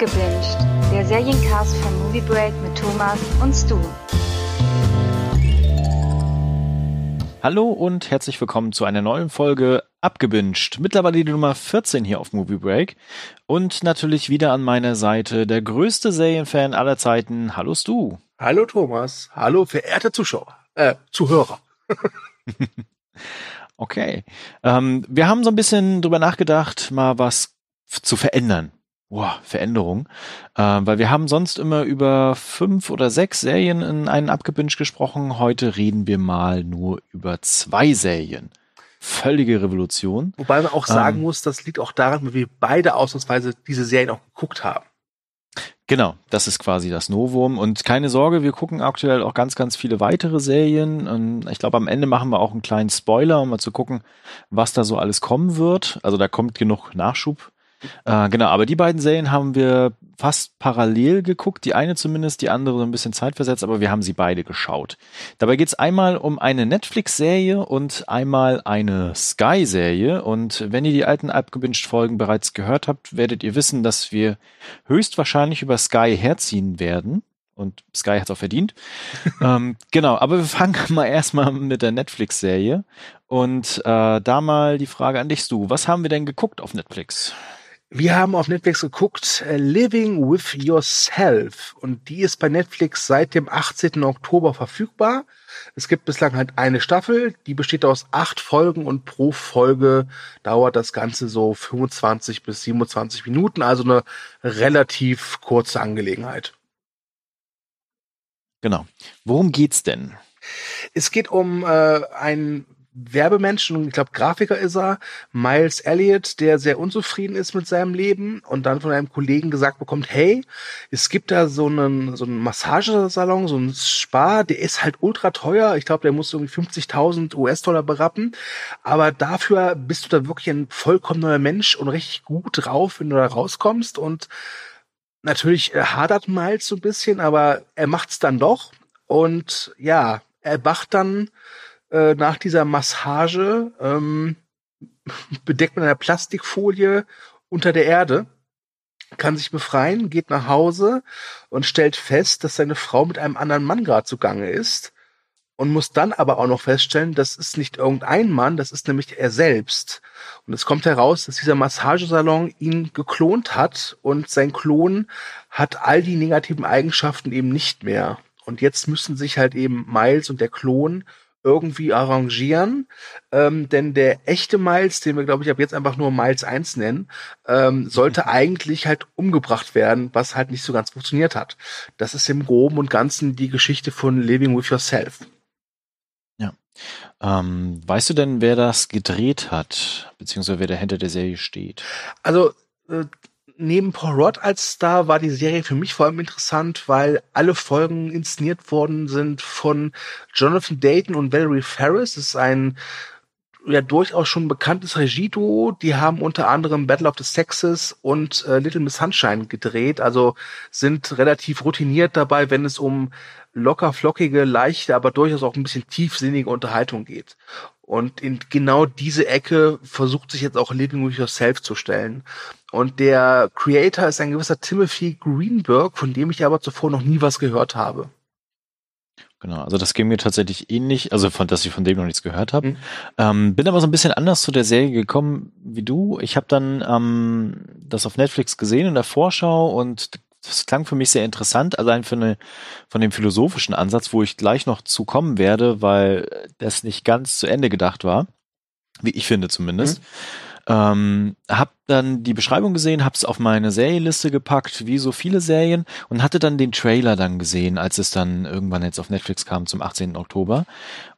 Abgebinged, der Seriencast von Movie Break mit Thomas und Stu. Hallo und herzlich willkommen zu einer neuen Folge Abgebinged. Mittlerweile die Nummer 14 hier auf Movie Break. Und natürlich wieder an meiner Seite der größte Serienfan aller Zeiten. Hallo Stu. Hallo Thomas. Hallo verehrte Zuschauer. Äh, Zuhörer. okay. Ähm, wir haben so ein bisschen drüber nachgedacht, mal was zu verändern Boah, Veränderung. Äh, weil wir haben sonst immer über fünf oder sechs Serien in einen Abgebinged gesprochen. Heute reden wir mal nur über zwei Serien. Völlige Revolution. Wobei man auch sagen ähm, muss, das liegt auch daran, weil wir beide ausnahmsweise diese Serien auch geguckt haben. Genau, das ist quasi das Novum. Und keine Sorge, wir gucken aktuell auch ganz, ganz viele weitere Serien. Und ich glaube, am Ende machen wir auch einen kleinen Spoiler, um mal zu gucken, was da so alles kommen wird. Also da kommt genug Nachschub äh, genau, aber die beiden Serien haben wir fast parallel geguckt. Die eine zumindest, die andere so ein bisschen zeitversetzt, aber wir haben sie beide geschaut. Dabei geht's einmal um eine Netflix-Serie und einmal eine Sky-Serie. Und wenn ihr die alten Abgebinged-Folgen bereits gehört habt, werdet ihr wissen, dass wir höchstwahrscheinlich über Sky herziehen werden und Sky hat auch verdient. ähm, genau, aber wir fangen mal erstmal mit der Netflix-Serie. Und äh, da mal die Frage an dich, du. Was haben wir denn geguckt auf Netflix? Wir haben auf Netflix geguckt äh, Living with Yourself und die ist bei Netflix seit dem 18. Oktober verfügbar. Es gibt bislang halt eine Staffel, die besteht aus acht Folgen und pro Folge dauert das Ganze so 25 bis 27 Minuten, also eine relativ kurze Angelegenheit. Genau. Worum geht's denn? Es geht um äh, einen Werbemenschen ich glaube Grafiker ist er, Miles Elliott, der sehr unzufrieden ist mit seinem Leben und dann von einem Kollegen gesagt bekommt, hey, es gibt da so einen so einen Massagesalon, so einen Spa, der ist halt ultra teuer, ich glaube, der muss irgendwie 50.000 US-Dollar berappen, aber dafür bist du da wirklich ein vollkommen neuer Mensch und richtig gut drauf, wenn du da rauskommst. Und natürlich hadert Miles so ein bisschen, aber er macht's dann doch. Und ja, er wacht dann äh, nach dieser Massage ähm, bedeckt mit einer Plastikfolie unter der Erde, kann sich befreien, geht nach Hause und stellt fest, dass seine Frau mit einem anderen Mann gerade zugange ist und muss dann aber auch noch feststellen, das ist nicht irgendein Mann, das ist nämlich er selbst. Und es kommt heraus, dass dieser Massagesalon ihn geklont hat und sein Klon hat all die negativen Eigenschaften eben nicht mehr. Und jetzt müssen sich halt eben Miles und der Klon irgendwie arrangieren. Ähm, denn der echte Miles, den wir, glaube ich, ab jetzt einfach nur Miles 1 nennen, ähm, sollte mhm. eigentlich halt umgebracht werden, was halt nicht so ganz funktioniert hat. Das ist im Groben und Ganzen die Geschichte von Living with Yourself. Ja. Ähm, weißt du denn, wer das gedreht hat, beziehungsweise wer dahinter der Serie steht? Also, äh, neben Paul Rudd als Star war die Serie für mich vor allem interessant, weil alle Folgen inszeniert worden sind von Jonathan Dayton und Valerie Ferris. Das ist ein ja durchaus schon bekanntes Regieduo. Die haben unter anderem Battle of the Sexes und äh, Little Miss Sunshine gedreht, also sind relativ routiniert dabei, wenn es um locker flockige, leichte, aber durchaus auch ein bisschen tiefsinnige Unterhaltung geht. Und in genau diese Ecke versucht sich jetzt auch Living with Yourself zu stellen. Und der Creator ist ein gewisser Timothy Greenberg, von dem ich aber zuvor noch nie was gehört habe. Genau, also das ging mir tatsächlich ähnlich, also von dass ich von dem noch nichts gehört habe. Mhm. Ähm, bin aber so ein bisschen anders zu der Serie gekommen wie du. Ich habe dann ähm, das auf Netflix gesehen in der Vorschau und das klang für mich sehr interessant, allein für eine, von dem philosophischen Ansatz, wo ich gleich noch zu kommen werde, weil das nicht ganz zu Ende gedacht war, wie ich finde zumindest. Mhm. Ähm, hab dann die Beschreibung gesehen, hab's auf meine Serienliste gepackt, wie so viele Serien, und hatte dann den Trailer dann gesehen, als es dann irgendwann jetzt auf Netflix kam zum 18. Oktober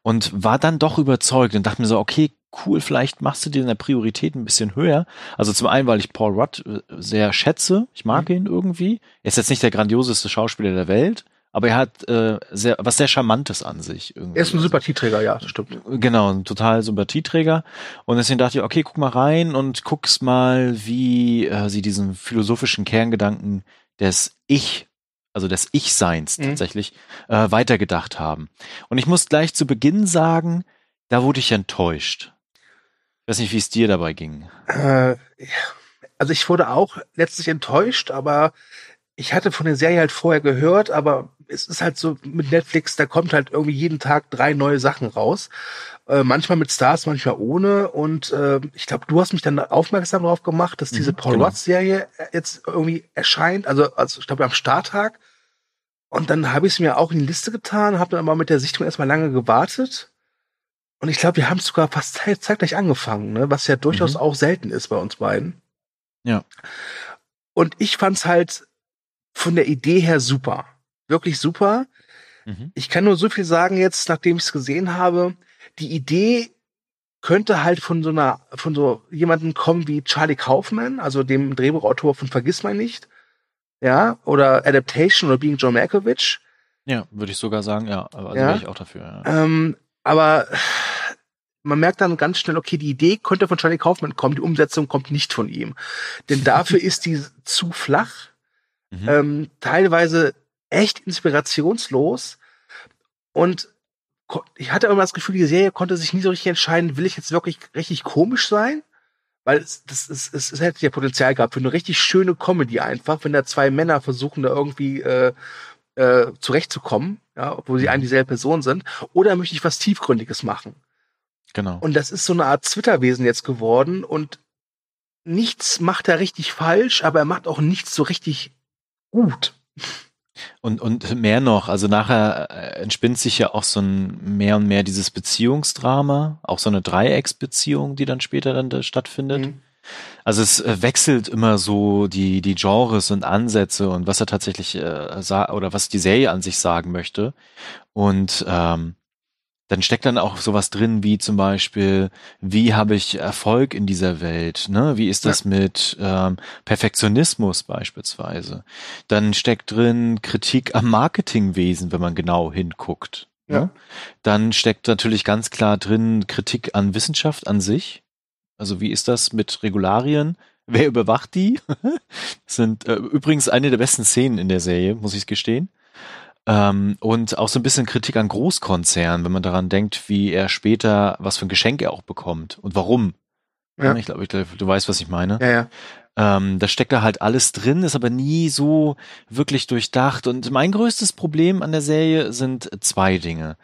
und war dann doch überzeugt und dachte mir so, okay, cool, vielleicht machst du dir deine Priorität ein bisschen höher. Also zum einen, weil ich Paul Rudd äh, sehr schätze, ich mag mhm. ihn irgendwie. Er ist jetzt nicht der grandioseste Schauspieler der Welt, aber er hat äh, sehr, was sehr Charmantes an sich. Irgendwie. Er ist ein Sympathieträger, ja, das stimmt. Genau, ein total Sympathieträger. Und deswegen dachte ich, okay, guck mal rein und guck's mal, wie äh, sie diesen philosophischen Kerngedanken des Ich, also des Ich-Seins mhm. tatsächlich, äh, weitergedacht haben. Und ich muss gleich zu Beginn sagen, da wurde ich enttäuscht. Ich weiß nicht, wie es dir dabei ging. Äh, also ich wurde auch letztlich enttäuscht, aber ich hatte von der Serie halt vorher gehört, aber es ist halt so mit Netflix, da kommt halt irgendwie jeden Tag drei neue Sachen raus. Äh, manchmal mit Stars, manchmal ohne. Und äh, ich glaube, du hast mich dann aufmerksam darauf gemacht, dass diese mhm, Paul genau. Watts-Serie jetzt irgendwie erscheint. Also, also ich glaube am Starttag. Und dann habe ich es mir auch in die Liste getan, habe dann aber mit der Sichtung erstmal lange gewartet. Und ich glaube, wir haben es sogar fast zeitgleich angefangen, ne? was ja durchaus mhm. auch selten ist bei uns beiden. Ja. Und ich fand's halt von der Idee her super. Wirklich super. Mhm. Ich kann nur so viel sagen jetzt, nachdem ich es gesehen habe. Die Idee könnte halt von so einer, von so jemandem kommen wie Charlie Kaufman, also dem Drehbuchautor von Vergiss nicht. Ja, oder Adaptation oder Being John Malkovich. Ja, würde ich sogar sagen, ja. Also ja. wäre ich auch dafür. Ja. Ähm, aber man merkt dann ganz schnell, okay, die Idee könnte von Charlie Kaufman kommen, die Umsetzung kommt nicht von ihm. Denn dafür ist die zu flach, mhm. ähm, teilweise echt inspirationslos und ich hatte immer das Gefühl, die Serie konnte sich nie so richtig entscheiden, will ich jetzt wirklich richtig komisch sein? Weil es, das, es, es, es hätte ja Potenzial gehabt für eine richtig schöne Comedy einfach, wenn da zwei Männer versuchen, da irgendwie äh, äh, zurechtzukommen, ja, obwohl sie mhm. eigentlich dieselbe Person sind. Oder möchte ich was Tiefgründiges machen? Genau. Und das ist so eine Art Twitter-Wesen jetzt geworden und nichts macht er richtig falsch, aber er macht auch nichts so richtig gut. Und, und mehr noch, also nachher äh, entspinnt sich ja auch so ein mehr und mehr dieses Beziehungsdrama, auch so eine Dreiecksbeziehung, die dann später dann da stattfindet. Mhm. Also es äh, wechselt immer so die, die Genres und Ansätze und was er tatsächlich äh, oder was die Serie an sich sagen möchte. Und ähm, dann steckt dann auch sowas drin wie zum Beispiel, wie habe ich Erfolg in dieser Welt? Ne? Wie ist das ja. mit ähm, Perfektionismus beispielsweise? Dann steckt drin Kritik am Marketingwesen, wenn man genau hinguckt. Ne? Ja. Ne? Dann steckt natürlich ganz klar drin Kritik an Wissenschaft an sich. Also wie ist das mit Regularien? Wer überwacht die? das sind äh, übrigens eine der besten Szenen in der Serie, muss ich gestehen. Ähm, und auch so ein bisschen Kritik an Großkonzernen, wenn man daran denkt, wie er später, was für ein Geschenk er auch bekommt und warum. Ja. Ich glaube, ich glaub, du weißt, was ich meine. Ja, ja. Ähm, da steckt da halt alles drin, ist aber nie so wirklich durchdacht. Und mein größtes Problem an der Serie sind zwei Dinge.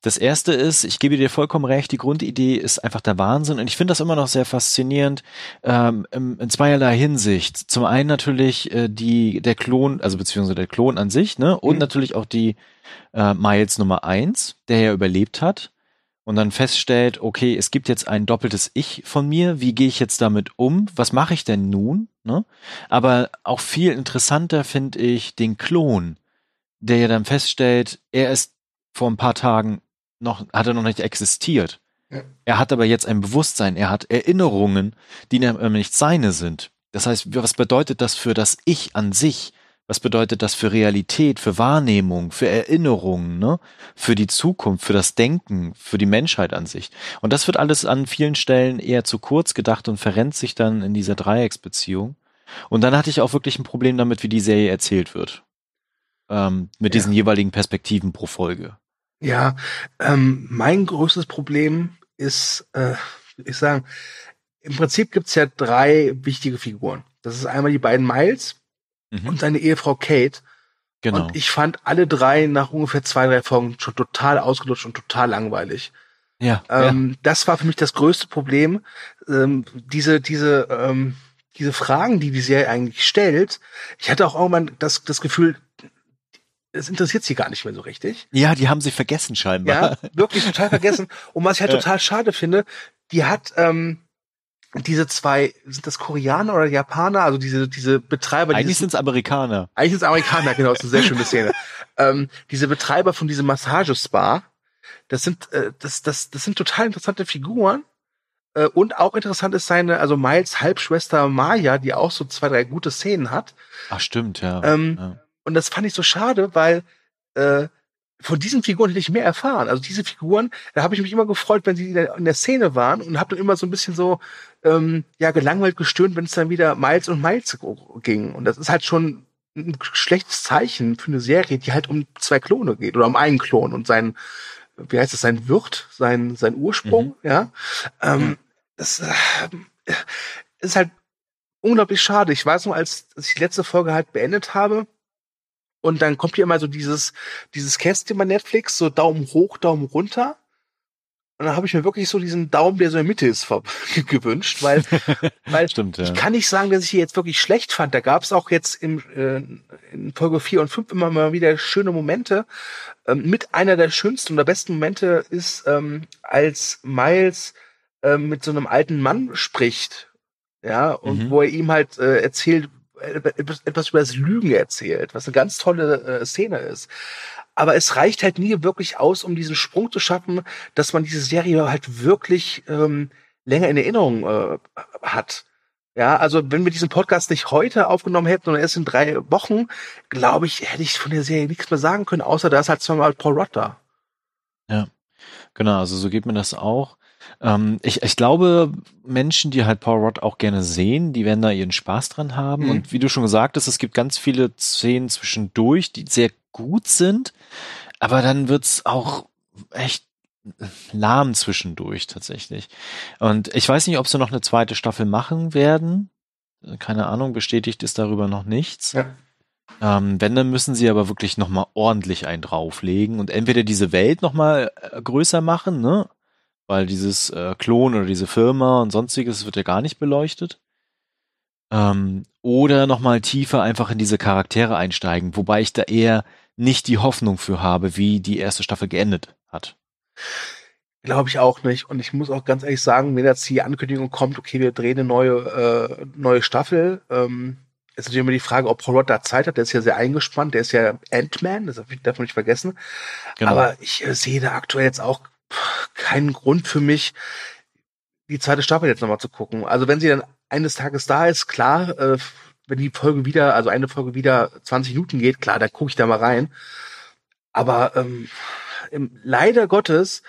Das erste ist, ich gebe dir vollkommen recht, die Grundidee ist einfach der Wahnsinn. Und ich finde das immer noch sehr faszinierend ähm, in zweierlei Hinsicht. Zum einen natürlich äh, die der Klon, also beziehungsweise der Klon an sich, ne? Und mhm. natürlich auch die äh, Miles Nummer eins, der ja überlebt hat und dann feststellt, okay, es gibt jetzt ein doppeltes Ich von mir, wie gehe ich jetzt damit um? Was mache ich denn nun? Ne? Aber auch viel interessanter finde ich den Klon, der ja dann feststellt, er ist vor ein paar Tagen noch, hat er noch nicht existiert. Ja. Er hat aber jetzt ein Bewusstsein, er hat Erinnerungen, die nicht seine sind. Das heißt, was bedeutet das für das Ich an sich? Was bedeutet das für Realität, für Wahrnehmung, für Erinnerungen, ne? für die Zukunft, für das Denken, für die Menschheit an sich? Und das wird alles an vielen Stellen eher zu kurz gedacht und verrennt sich dann in dieser Dreiecksbeziehung. Und dann hatte ich auch wirklich ein Problem damit, wie die Serie erzählt wird. Ähm, mit ja. diesen jeweiligen Perspektiven pro Folge. Ja, ähm, mein größtes Problem ist, äh, ich sagen, im Prinzip gibt's ja drei wichtige Figuren. Das ist einmal die beiden Miles, mhm. und seine Ehefrau Kate. Genau. Und ich fand alle drei nach ungefähr zwei, drei Folgen schon total ausgelutscht und total langweilig. Ja, ähm, ja. Das war für mich das größte Problem. Ähm, diese, diese, ähm, diese Fragen, die die Serie eigentlich stellt. Ich hatte auch irgendwann das, das Gefühl, es interessiert sie gar nicht mehr so richtig. Ja, die haben sie vergessen scheinbar. Ja, wirklich total vergessen. Und was ich halt total schade finde, die hat, ähm, diese zwei, sind das Koreaner oder Japaner, also diese, diese Betreiber. Eigentlich sind es Amerikaner. Eigentlich sind es Amerikaner, genau, das ist eine sehr schöne Szene. ähm, diese Betreiber von diesem Massagespa, das sind, äh, das, das, das sind total interessante Figuren. Äh, und auch interessant ist seine, also Miles Halbschwester Maya, die auch so zwei, drei gute Szenen hat. Ach, stimmt, ja. Ähm, ja. Und das fand ich so schade, weil äh, von diesen Figuren hätte ich mehr erfahren. Also diese Figuren, da habe ich mich immer gefreut, wenn sie in der, in der Szene waren und habe dann immer so ein bisschen so ähm, ja gelangweilt gestöhnt, wenn es dann wieder Miles und Miles ging. Und das ist halt schon ein schlechtes Zeichen für eine Serie, die halt um zwei Klone geht oder um einen Klon und sein, wie heißt es, sein Wirt, sein sein Ursprung, mhm. ja. Ähm, das äh, ist halt unglaublich schade. Ich weiß noch, als, als ich die letzte Folge halt beendet habe, und dann kommt hier immer so dieses, dieses Kästchen bei Netflix, so Daumen hoch, Daumen runter. Und dann habe ich mir wirklich so diesen Daumen, der so in der Mitte ist, gewünscht, weil, weil Stimmt, ja. ich kann nicht sagen, dass ich hier jetzt wirklich schlecht fand. Da gab es auch jetzt im, äh, in Folge 4 und 5 immer mal wieder schöne Momente. Ähm, mit einer der schönsten oder besten Momente ist, ähm, als Miles ähm, mit so einem alten Mann spricht. Ja, und Mhm. wo er ihm halt äh, erzählt, äh, etwas, etwas über das Lügen erzählt, was eine ganz tolle äh, Szene ist. Aber es reicht halt nie wirklich aus, um diesen Sprung zu schaffen, dass man diese Serie halt wirklich ähm, länger in Erinnerung äh, hat. Ja, also wenn wir diesen Podcast nicht heute aufgenommen hätten, sondern erst in drei Wochen, glaube ich, hätte ich von der Serie nichts mehr sagen können, außer da ist halt zweimal Paul Rudd da. Genau, also so geht mir das auch. Ähm, ich, ich glaube, Menschen, die halt Paul Rudd auch gerne sehen, die werden da ihren Spaß dran haben. Mhm. Und wie du schon gesagt hast, es gibt ganz viele Szenen zwischendurch, die sehr gut sind, aber dann wird's auch echt lahm zwischendurch tatsächlich. Und ich weiß nicht, ob sie noch eine zweite Staffel machen werden. Keine Ahnung, bestätigt ist darüber noch nichts. Ja. Ähm, wenn, dann müssen sie aber wirklich nochmal ordentlich einen drauflegen und entweder diese Welt nochmal äh, größer machen, ne? Weil dieses äh, Klon oder diese Firma und sonstiges wird ja gar nicht beleuchtet. Ähm, oder nochmal tiefer einfach in diese Charaktere einsteigen, wobei ich da eher nicht die Hoffnung für habe, wie die erste Staffel geendet hat. Glaube ich auch nicht. Und ich muss auch ganz ehrlich sagen, wenn jetzt die Ankündigung kommt, okay, wir drehen eine neue, äh, neue Staffel, ähm, ist natürlich immer die Frage, ob Paul Rudd da Zeit hat. Der ist ja sehr eingespannt. Der ist ja Ant-Man, das darf man nicht vergessen. Genau. Aber ich äh, sehe da aktuell jetzt auch keinen Grund für mich, die zweite Staffel jetzt nochmal zu gucken. Also wenn sie dann eines Tages da ist, klar, äh, wenn die Folge wieder, also eine Folge wieder 20 Minuten geht, klar, da gucke ich da mal rein. Aber ähm, im, leider Gottes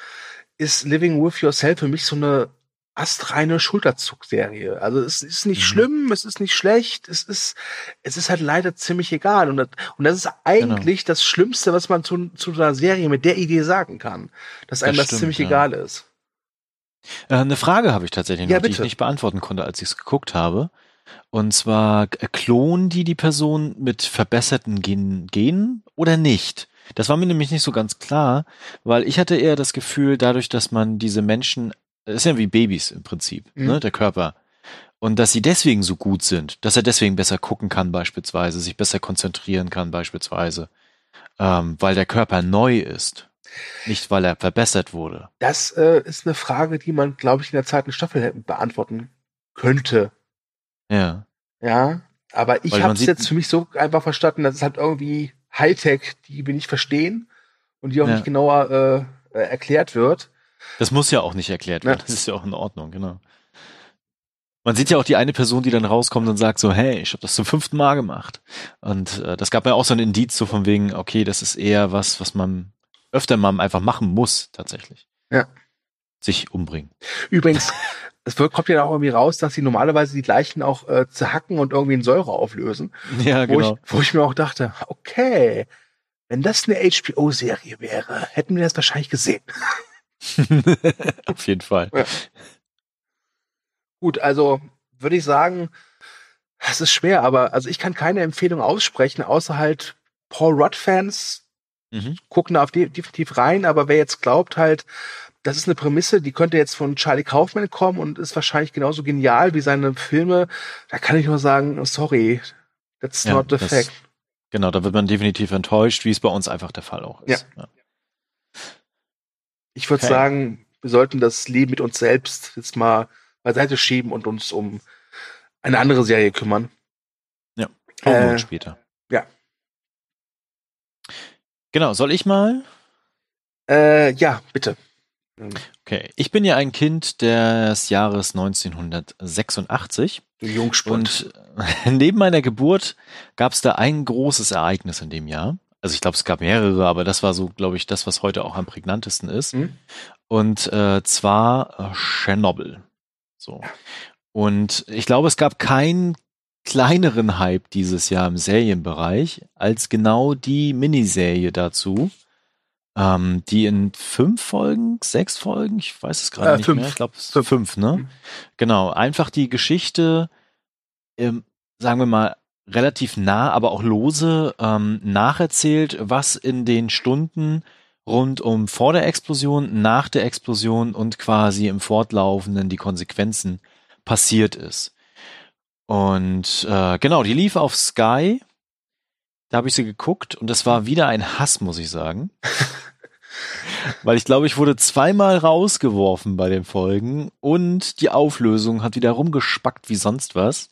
ist Living with Yourself für mich so eine astreine Schulterzugserie. Also es ist nicht Mhm. schlimm, es ist nicht schlecht, es ist, es ist halt leider ziemlich egal. Und das, und das ist eigentlich das Schlimmste, was man zu, zu einer Serie mit der Idee sagen kann. Dass einem Das das, stimmt, ziemlich ja. egal ist. Äh, eine Frage habe ich tatsächlich noch, Ja, die ich nicht beantworten konnte, als ich es geguckt habe. Und zwar äh, klonen die die Person mit verbesserten Gen Genen oder nicht? Das war mir nämlich nicht so ganz klar, weil ich hatte eher das Gefühl, dadurch, dass man diese Menschen, das ist ja wie Babys im Prinzip, Mhm. ne, der Körper. Und dass sie deswegen so gut sind, dass er deswegen besser gucken kann beispielsweise, sich besser konzentrieren kann beispielsweise, ähm, weil der Körper neu ist, nicht weil er verbessert wurde. Das äh, ist eine Frage, die man, glaube ich, in der zweiten Staffel beantworten könnte. Ja. Ja, aber ich habe es jetzt für mich so einfach verstanden, dass es halt irgendwie Hightech, die wir nicht verstehen und die auch Ja. nicht genauer äh, äh, erklärt wird. Das muss ja auch nicht erklärt Ja. werden. Das ist ja auch in Ordnung, genau. Man sieht ja auch die eine Person, die dann rauskommt und sagt so, hey, ich habe das zum fünften Mal gemacht. Und äh, das gab ja auch so ein Indiz so von wegen, okay, das ist eher was, was man öfter mal einfach machen muss, tatsächlich. Ja. Sich umbringen. Übrigens, es kommt ja auch irgendwie raus, dass sie normalerweise die Leichen auch äh, zerhacken und irgendwie in Säure auflösen. Ja, Wo, genau. ich, wo ich mir auch dachte, okay, wenn das eine HBO-Serie wäre, hätten wir das wahrscheinlich gesehen. Auf jeden Fall. Gut, also würde ich sagen, es ist schwer, aber also ich kann keine Empfehlung aussprechen, außer halt Paul Rudd-Fans Mhm. gucken da auf definitiv rein, aber wer jetzt glaubt halt, das ist eine Prämisse, die könnte jetzt von Charlie Kaufman kommen und ist wahrscheinlich genauso genial wie seine Filme, da kann ich nur sagen, oh, sorry, that's Ja, not the das- fact. Genau, da wird man definitiv enttäuscht, wie es bei uns einfach der Fall auch ist. Ja. Ich würde Okay. sagen, wir sollten das Leben mit uns selbst jetzt mal beiseite schieben und uns um eine andere Serie kümmern. Brauchen wir Äh, später. ja. Genau, soll ich mal? Äh, ja, bitte. Okay, ich bin ja ein Kind des Jahres 1986 Du Jungspund. und neben meiner Geburt gab es da ein großes Ereignis in dem Jahr. Also ich glaube, es gab mehrere, aber das war so, glaube ich, das, was heute auch am prägnantesten ist. Hm? Und äh, zwar äh, Tschernobyl. So. Und ich glaube, es gab keinen kleineren Hype dieses Jahr im Serienbereich als genau die Miniserie dazu, ähm, die in fünf Folgen, sechs Folgen, ich weiß es gerade Äh, nicht fünf. mehr, ich glaube es Fünf. fünf, ne? Mhm. Genau, einfach die Geschichte ähm, sagen wir mal, relativ nah, aber auch lose ähm, nacherzählt, was in den Stunden rund um vor der Explosion, nach der Explosion und quasi im Fortlaufenden die Konsequenzen passiert ist. Und äh, genau, die lief auf Sky. Da habe ich sie geguckt und das war wieder ein Hass, muss ich sagen. Weil ich glaube, ich wurde zweimal rausgeworfen bei den Folgen und die Auflösung hat wieder rumgespackt wie sonst was.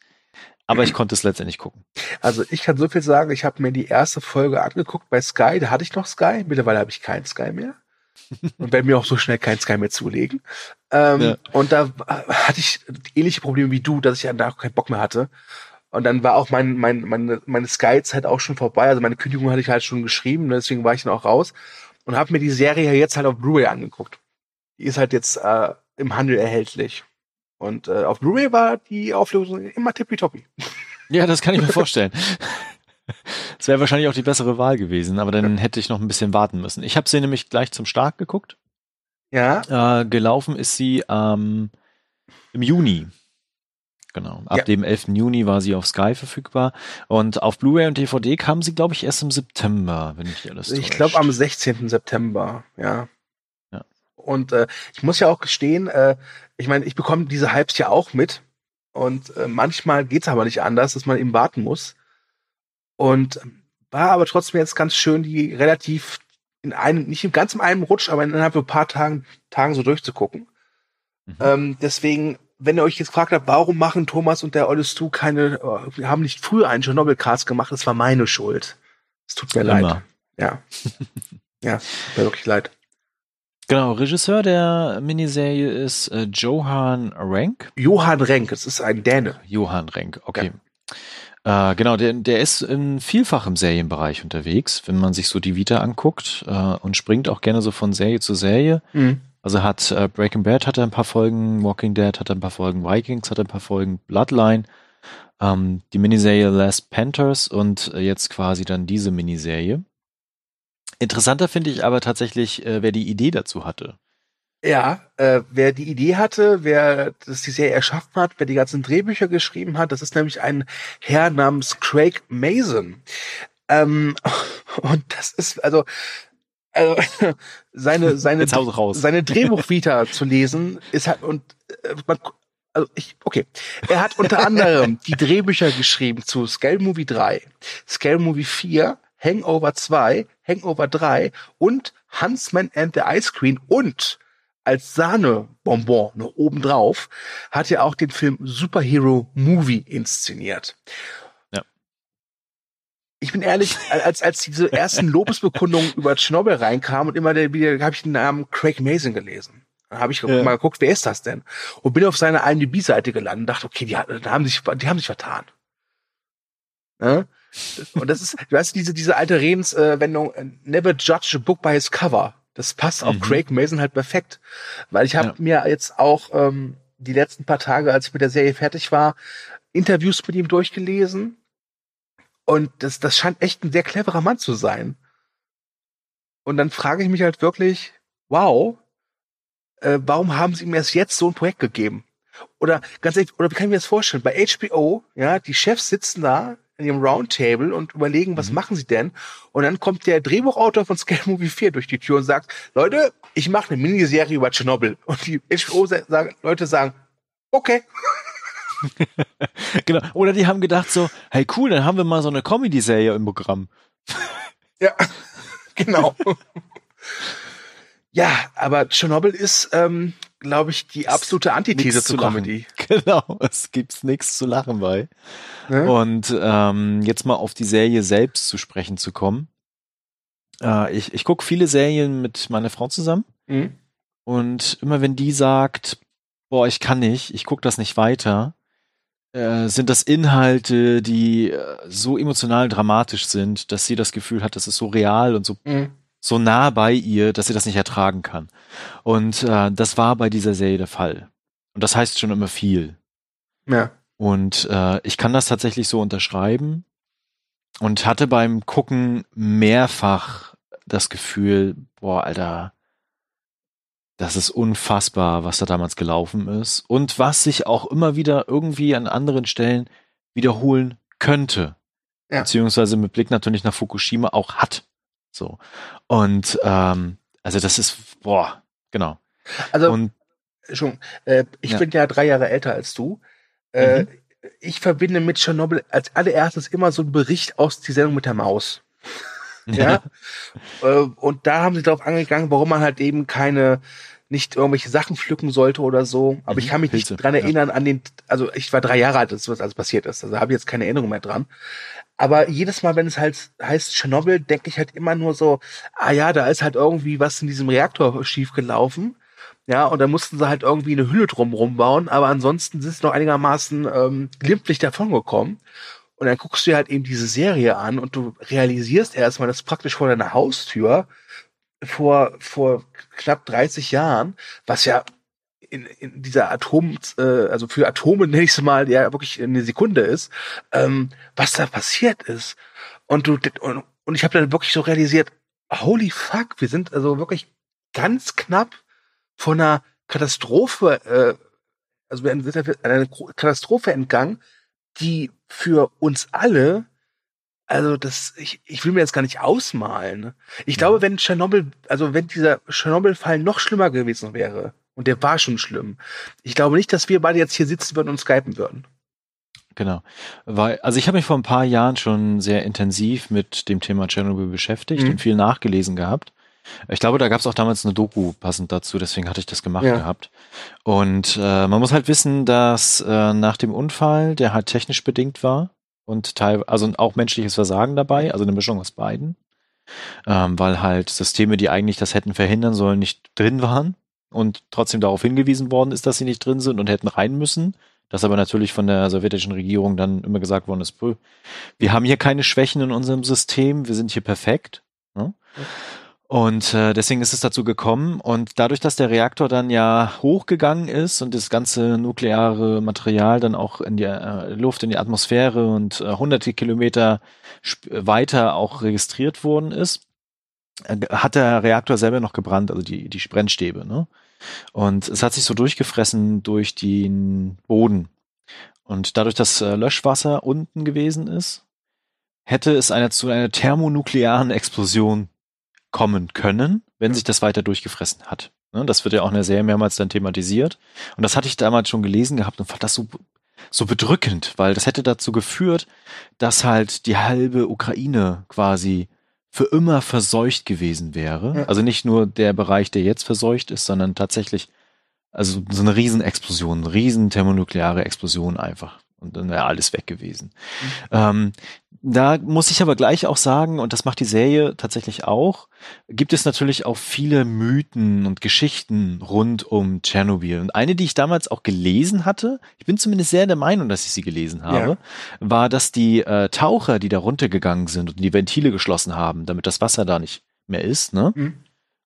Aber ich konnte es letztendlich gucken. Also ich kann so viel sagen, ich habe mir die erste Folge angeguckt bei Sky, da hatte ich noch Sky, mittlerweile habe ich keinen Sky mehr. Und werde mir auch so schnell keinen Sky mehr zulegen. Ähm, ja. Und da hatte ich ähnliche Probleme wie du, dass ich da keinen Bock mehr hatte. Und dann war auch mein, mein, meine, meine Sky-Zeit auch schon vorbei. Also meine Kündigung hatte ich halt schon geschrieben, deswegen war ich dann auch raus und habe mir die Serie jetzt halt auf Blu-ray angeguckt. Die ist halt jetzt äh, im Handel erhältlich. Und äh, auf Blu-ray war die Auflösung immer tippitoppi. Ja, das kann ich mir vorstellen. Das wäre wahrscheinlich auch die bessere Wahl gewesen, aber dann hätte ich noch ein bisschen warten müssen. Ich habe sie nämlich gleich zum Start geguckt. Ja. Äh, gelaufen ist sie ähm, im Juni. Genau. Ab ja. dem 11. Juni war sie auf Sky verfügbar. Und auf Blu-ray und DVD kam sie, glaube ich, erst im September, wenn ich alles Ich glaube am 16. September, ja. ja. Und äh, ich muss ja auch gestehen, äh, ich meine, ich bekomme diese Hypes ja auch mit. Und äh, manchmal geht's aber nicht anders, dass man eben warten muss. Und war aber trotzdem jetzt ganz schön, die relativ in einem, nicht ganz in einem Rutsch, aber innerhalb von ein paar Tagen, Tagen so durchzugucken. Mhm. Ähm, deswegen, wenn ihr euch jetzt gefragt habt, warum machen Thomas und der Olle Stu keine, äh, wir haben nicht früher einen Chernobyl-Cast gemacht, das war meine Schuld. Es tut mir Immer. leid. Ja. ja, tut mir wirklich leid. Genau, Regisseur der Miniserie ist äh, Johan Renk. Johann Renk, es ist ein Däne. Johann Renk, okay. Ja. Äh, genau, der, der ist in vielfachem Serienbereich unterwegs, wenn man sich so die Vita anguckt äh, und springt auch gerne so von Serie zu Serie. Mhm. Also hat äh, Breaking Bad hat er ein paar Folgen, Walking Dead hat er ein paar Folgen, Vikings hat er ein paar Folgen, Bloodline, ähm, die Miniserie Last Panthers und äh, jetzt quasi dann diese Miniserie. Interessanter finde ich aber tatsächlich, äh, wer die Idee dazu hatte. Ja, äh, wer die Idee hatte, wer das die Serie erschaffen hat, wer die ganzen Drehbücher geschrieben hat, das ist nämlich ein Herr namens Craig Mason. Ähm, und das ist, also, also seine, seine, seine Drehbuchvita zu lesen, ist halt, und äh, man, also ich, okay. Er hat unter anderem die Drehbücher geschrieben zu Scale Movie 3, Scale Movie 4, Hangover 2, Hangover 3 und Huntsman and the Ice Queen und als Sahnebonbon noch obendrauf hat er auch den Film Superhero Movie inszeniert. Ja. Ich bin ehrlich, als, als diese ersten Lobesbekundungen über Tschernobyl reinkamen und immer wieder habe ich den Namen Craig Mason gelesen. Dann habe ich ja. mal geguckt, wer ist das denn? Und bin auf seine IMDb-Seite gelandet und dachte, okay, die, die, haben sich, die haben sich vertan. Ja? Und das ist, du weißt, diese, diese alte Redenswendung, äh, never judge a book by its cover. Das passt auf mhm. Craig Mason halt perfekt. Weil ich habe ja. mir jetzt auch ähm, die letzten paar Tage, als ich mit der Serie fertig war, Interviews mit ihm durchgelesen. Und das, das scheint echt ein sehr cleverer Mann zu sein. Und dann frage ich mich halt wirklich, wow, äh, warum haben sie ihm erst jetzt so ein Projekt gegeben? Oder ganz ehrlich, oder wie kann ich mir das vorstellen? Bei HBO, ja, die Chefs sitzen da in ihrem Roundtable und überlegen, was mhm. machen sie denn? Und dann kommt der Drehbuchautor von Scale Movie 4 durch die Tür und sagt, Leute, ich mache eine Miniserie über Tschernobyl. Und die HBO sagen, Leute sagen, okay. genau. Oder die haben gedacht so, hey cool, dann haben wir mal so eine Comedy-Serie im Programm. ja, genau. ja, aber Tschernobyl ist, ähm, glaube ich, die absolute Antithese zu Comedy. Genau, es gibt nichts zu lachen bei. Ja. Und ähm, jetzt mal auf die Serie selbst zu sprechen zu kommen. Äh, ich ich gucke viele Serien mit meiner Frau zusammen. Mhm. Und immer wenn die sagt, boah, ich kann nicht, ich gucke das nicht weiter, äh, sind das Inhalte, die äh, so emotional dramatisch sind, dass sie das Gefühl hat, das ist so real und so mhm so nah bei ihr, dass sie das nicht ertragen kann. Und äh, das war bei dieser Serie der Fall. Und das heißt schon immer viel. Ja. Und äh, ich kann das tatsächlich so unterschreiben und hatte beim Gucken mehrfach das Gefühl, boah, Alter, das ist unfassbar, was da damals gelaufen ist. Und was sich auch immer wieder irgendwie an anderen Stellen wiederholen könnte. Ja. Beziehungsweise mit Blick natürlich nach Fukushima auch hat. So. Und ähm, also das ist, boah, genau. Also, Und schon, äh, ich Ja. bin ja drei Jahre älter als du. Äh, Mhm. Ich verbinde mit Tschernobyl als allererstes immer so einen Bericht aus die Sendung mit der Maus. Ja. äh, und da haben sie darauf angegangen, warum man halt eben keine, nicht irgendwelche Sachen pflücken sollte oder so. Aber Mhm, ich kann mich Pilze, nicht dran ja. erinnern an den, also ich war drei Jahre alt, als was alles passiert ist. Also habe ich jetzt keine Erinnerung mehr dran. Aber jedes Mal, wenn es halt heißt Tschernobyl, denke ich halt immer nur so, ah ja, da ist halt irgendwie was in diesem Reaktor schiefgelaufen. Ja, und dann mussten sie halt irgendwie eine Hülle drumrum bauen, aber ansonsten sind sie noch einigermaßen ähm, glimpflich davongekommen. Und dann guckst du dir halt eben diese Serie an und du realisierst erstmal, dass praktisch vor deiner Haustür vor, vor knapp 30 Jahren, was ja in, in dieser Atom, äh, also für Atome nenne ich es mal, ja wirklich eine Sekunde ist, ähm, was da passiert ist. Und du und, und ich habe dann wirklich so realisiert, holy fuck, wir sind also wirklich ganz knapp von einer Katastrophe, äh, also wir sind einer Katastrophe entgangen, die für uns alle, also das, ich, ich will mir das gar nicht ausmalen. ne? Ich glaube, wenn Tschernobyl, also wenn dieser Tschernobyl-Fall noch schlimmer gewesen wäre, und der war schon schlimm, ich glaube nicht, dass wir beide jetzt hier sitzen würden und skypen würden. Genau. Weil, also ich habe mich vor ein paar Jahren schon sehr intensiv mit dem Thema Tschernobyl beschäftigt Mhm. und viel nachgelesen gehabt. Ich glaube, da gab es auch damals eine Doku passend dazu, deswegen hatte ich das gemacht Ja. gehabt. Und äh, man muss halt wissen, dass äh, nach dem Unfall, der halt technisch bedingt war und teil, also auch menschliches Versagen dabei, also eine Mischung aus beiden, ähm, weil halt Systeme, die eigentlich das hätten verhindern sollen, nicht drin waren und trotzdem darauf hingewiesen worden ist, dass sie nicht drin sind und hätten rein müssen. Das aber natürlich von der sowjetischen Regierung dann immer gesagt worden ist, "Puh, wir haben hier keine Schwächen in unserem System, wir sind hier perfekt. Ne? Und äh, deswegen ist es dazu gekommen. Und dadurch, dass der Reaktor dann ja hochgegangen ist und das ganze nukleare Material dann auch in die äh, Luft, in die Atmosphäre und äh, hunderte Kilometer weiter auch registriert worden ist, äh, hat der Reaktor selber noch gebrannt, also die, die Brennstäbe. Ne? Und es hat sich so durchgefressen durch den Boden. Und dadurch, dass äh, Löschwasser unten gewesen ist, hätte es eine, zu einer thermonuklearen Explosion kommen können, wenn sich das weiter durchgefressen hat. Ne, das wird ja auch in der Serie mehrmals dann thematisiert. Und das hatte ich damals schon gelesen gehabt und fand das so, so bedrückend, weil das hätte dazu geführt, dass halt die halbe Ukraine quasi für immer verseucht gewesen wäre. Also nicht nur der Bereich, der jetzt verseucht ist, sondern tatsächlich also so eine Riesenexplosion, eine riesen thermonukleare Explosion einfach. Und dann wäre alles weg gewesen. Ähm, da muss ich aber gleich auch sagen, und das macht die Serie tatsächlich auch, gibt es natürlich auch viele Mythen und Geschichten rund um Tschernobyl. Und eine, die ich damals auch gelesen hatte, ich bin zumindest sehr der Meinung, dass ich sie gelesen habe, Ja. war, dass die äh, Taucher, die da runtergegangen sind und die Ventile geschlossen haben, damit das Wasser da nicht mehr ist, ne, Mhm.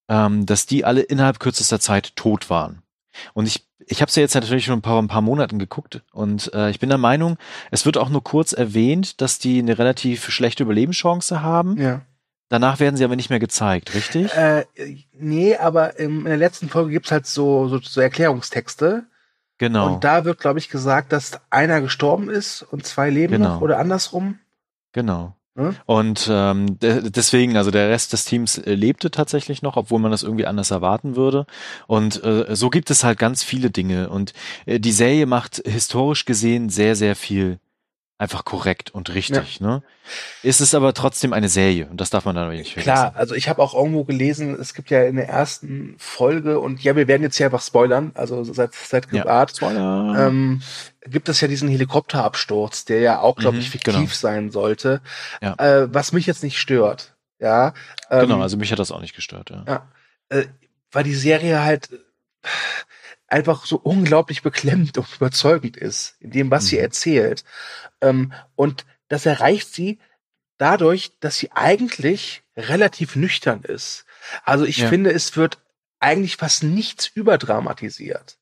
ähm, dass die alle innerhalb kürzester Zeit tot waren. Und ich, ich habe es ja jetzt natürlich schon ein paar, ein paar Monaten geguckt und äh, ich bin der Meinung, es wird auch nur kurz erwähnt, dass die eine relativ schlechte Überlebenschance haben. Ja. Danach werden sie aber nicht mehr gezeigt, richtig? Äh, nee, aber in der letzten Folge gibt's halt so, so, so Erklärungstexte. genau, Und da wird, glaube ich, gesagt, dass einer gestorben ist und zwei leben Genau. noch oder andersrum. genau. Hm? Und ähm, de deswegen, also der Rest des Teams äh, lebte tatsächlich noch, obwohl man das irgendwie anders erwarten würde. Und äh, so gibt es halt ganz viele Dinge. Und äh, die Serie macht historisch gesehen sehr, sehr viel einfach korrekt und richtig. Ne? Es ist aber trotzdem eine Serie und das darf man dann nicht vergessen. Klar, also ich habe auch irgendwo gelesen, es gibt ja in der ersten Folge, und ja, wir werden jetzt hier einfach spoilern, also seit, seit Ja. Art, Spoiler. ähm, gibt es ja diesen Helikopterabsturz, der ja auch, glaube Mhm, ich, fiktiv genau. sein sollte, Ja. äh, was mich jetzt nicht stört. Ja, ähm, genau, also mich hat das auch nicht gestört. Ja. Ja, äh, weil die Serie halt äh, einfach so unglaublich beklemmend und überzeugend ist, in dem, was sie Mhm. erzählt. Ähm, und das erreicht sie dadurch, dass sie eigentlich relativ nüchtern ist. Also ich Ja. finde, es wird eigentlich fast nichts überdramatisiert.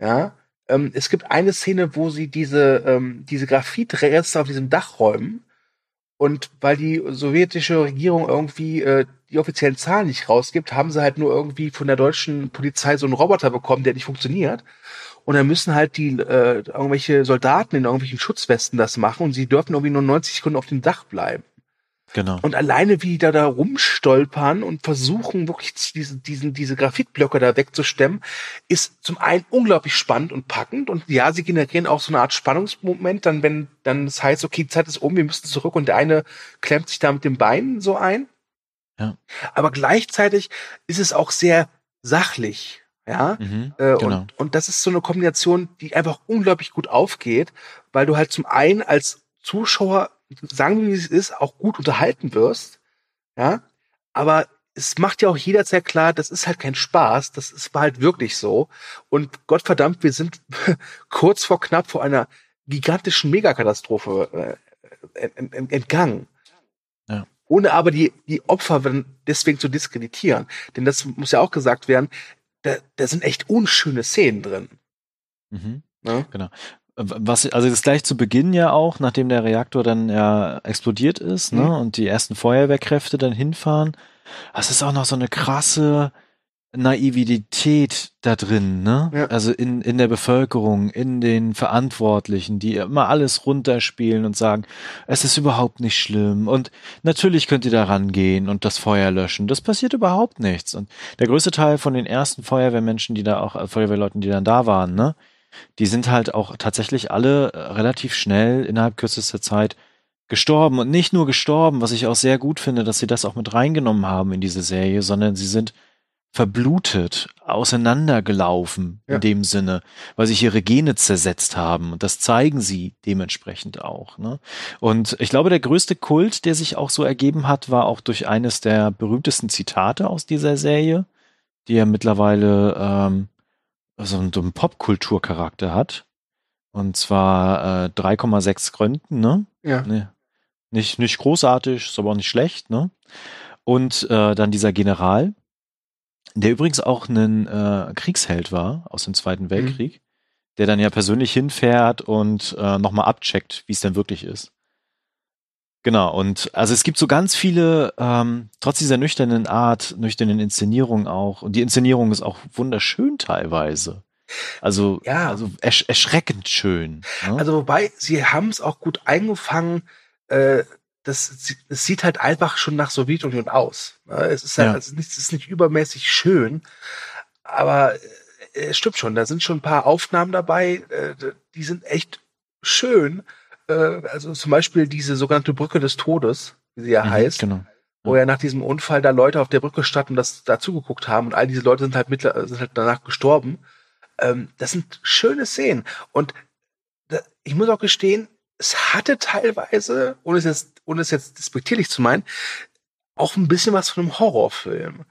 Ja, ähm, es gibt eine Szene, wo sie diese, ähm, diese Graphitreste auf diesem Dach räumen. Und weil die sowjetische Regierung irgendwie äh, die offiziellen Zahlen nicht rausgibt, haben sie halt nur irgendwie von der deutschen Polizei so einen Roboter bekommen, der nicht funktioniert. und dann müssen halt die äh, irgendwelche Soldaten in irgendwelchen Schutzwesten das machen und sie dürfen irgendwie nur 90 Sekunden auf dem Dach bleiben. Genau. Und alleine wie die da, da rumstolpern und versuchen wirklich diese, diesen, diese Graphitblöcke da wegzustemmen, ist zum einen unglaublich spannend und packend und ja, sie generieren auch so eine Art Spannungsmoment, dann wenn dann das heißt, okay, die Zeit ist um, wir müssen zurück und der eine klemmt sich da mit den Beinen so ein. Ja. Aber gleichzeitig ist es auch sehr sachlich. Ja, Mhm, äh, genau. und, und das ist so eine Kombination, die einfach unglaublich gut aufgeht, weil du halt zum einen als Zuschauer, sagen wir wie es ist, auch gut unterhalten wirst, ja, aber es macht ja auch jederzeit klar, das ist halt kein Spaß, das ist war halt wirklich so. Und Gottverdammt, wir sind kurz vor knapp vor einer gigantischen Megakatastrophe äh, ent- ent- entgangen. Ja. Ohne aber die, die Opfer deswegen zu diskreditieren. Denn das muss ja auch gesagt werden, da, da sind echt unschöne Szenen drin. Mhm. Ne? Was, also das gleich zu Beginn ja auch, nachdem der Reaktor dann ja explodiert ist, ne, Mhm. und die ersten Feuerwehrkräfte dann hinfahren. Das ist auch noch so eine krasse Naivität da drin, ne? Ja. Also in, in der Bevölkerung, in den Verantwortlichen, die immer alles runterspielen und sagen, es ist überhaupt nicht schlimm und natürlich könnt ihr da rangehen und das Feuer löschen. Das passiert überhaupt nichts. Und der größte Teil von den ersten Feuerwehrmenschen, die da auch, äh, Feuerwehrleuten, die dann da waren, ne? die sind halt auch tatsächlich alle äh, relativ schnell innerhalb kürzester Zeit gestorben und nicht nur gestorben, was ich auch sehr gut finde, dass sie das auch mit reingenommen haben in diese Serie, sondern sie sind verblutet, auseinandergelaufen Ja. in dem Sinne, weil sich ihre Gene zersetzt haben und das zeigen sie dementsprechend auch. Ne? Und ich glaube, der größte Kult, der sich auch so ergeben hat, war auch durch eines der berühmtesten Zitate aus dieser Serie, die ja mittlerweile ähm, so einen, so einen Popkulturcharakter hat. Und zwar äh, 3,6 Gründen, ne? Ja. Nee. Nicht, nicht großartig, ist aber auch nicht schlecht, ne? Und äh, dann dieser General, der übrigens auch ein äh, Kriegsheld war aus dem Zweiten Weltkrieg, der dann ja persönlich hinfährt und äh, nochmal abcheckt, wie es denn wirklich ist. Genau, und also es gibt so ganz viele, ähm, trotz dieser nüchternen Art, nüchternen Inszenierung auch, und die Inszenierung ist auch wunderschön teilweise. Also, Ja. also ersch erschreckend schön. Ne? Also wobei, sie haben es auch gut eingefangen, äh, das, es sieht halt einfach schon nach Sowjetunion aus. ne? Es ist halt, Ja. ist nicht, es ist nicht übermäßig schön, aber äh, es stimmt schon, da sind schon ein paar Aufnahmen dabei, äh, die sind echt schön. Äh, also zum Beispiel diese sogenannte Brücke des Todes, wie sie ja Mhm, heißt, Genau. wo ja nach diesem Unfall da Leute auf der Brücke standen und das dazugeguckt haben und all diese Leute sind halt mittler, sind halt danach gestorben. Ähm, das sind schöne Szenen und da, ich muss auch gestehen, es hatte teilweise, ohne es jetzt, ohne es jetzt despektierlich zu meinen, auch ein bisschen was von einem Horrorfilm.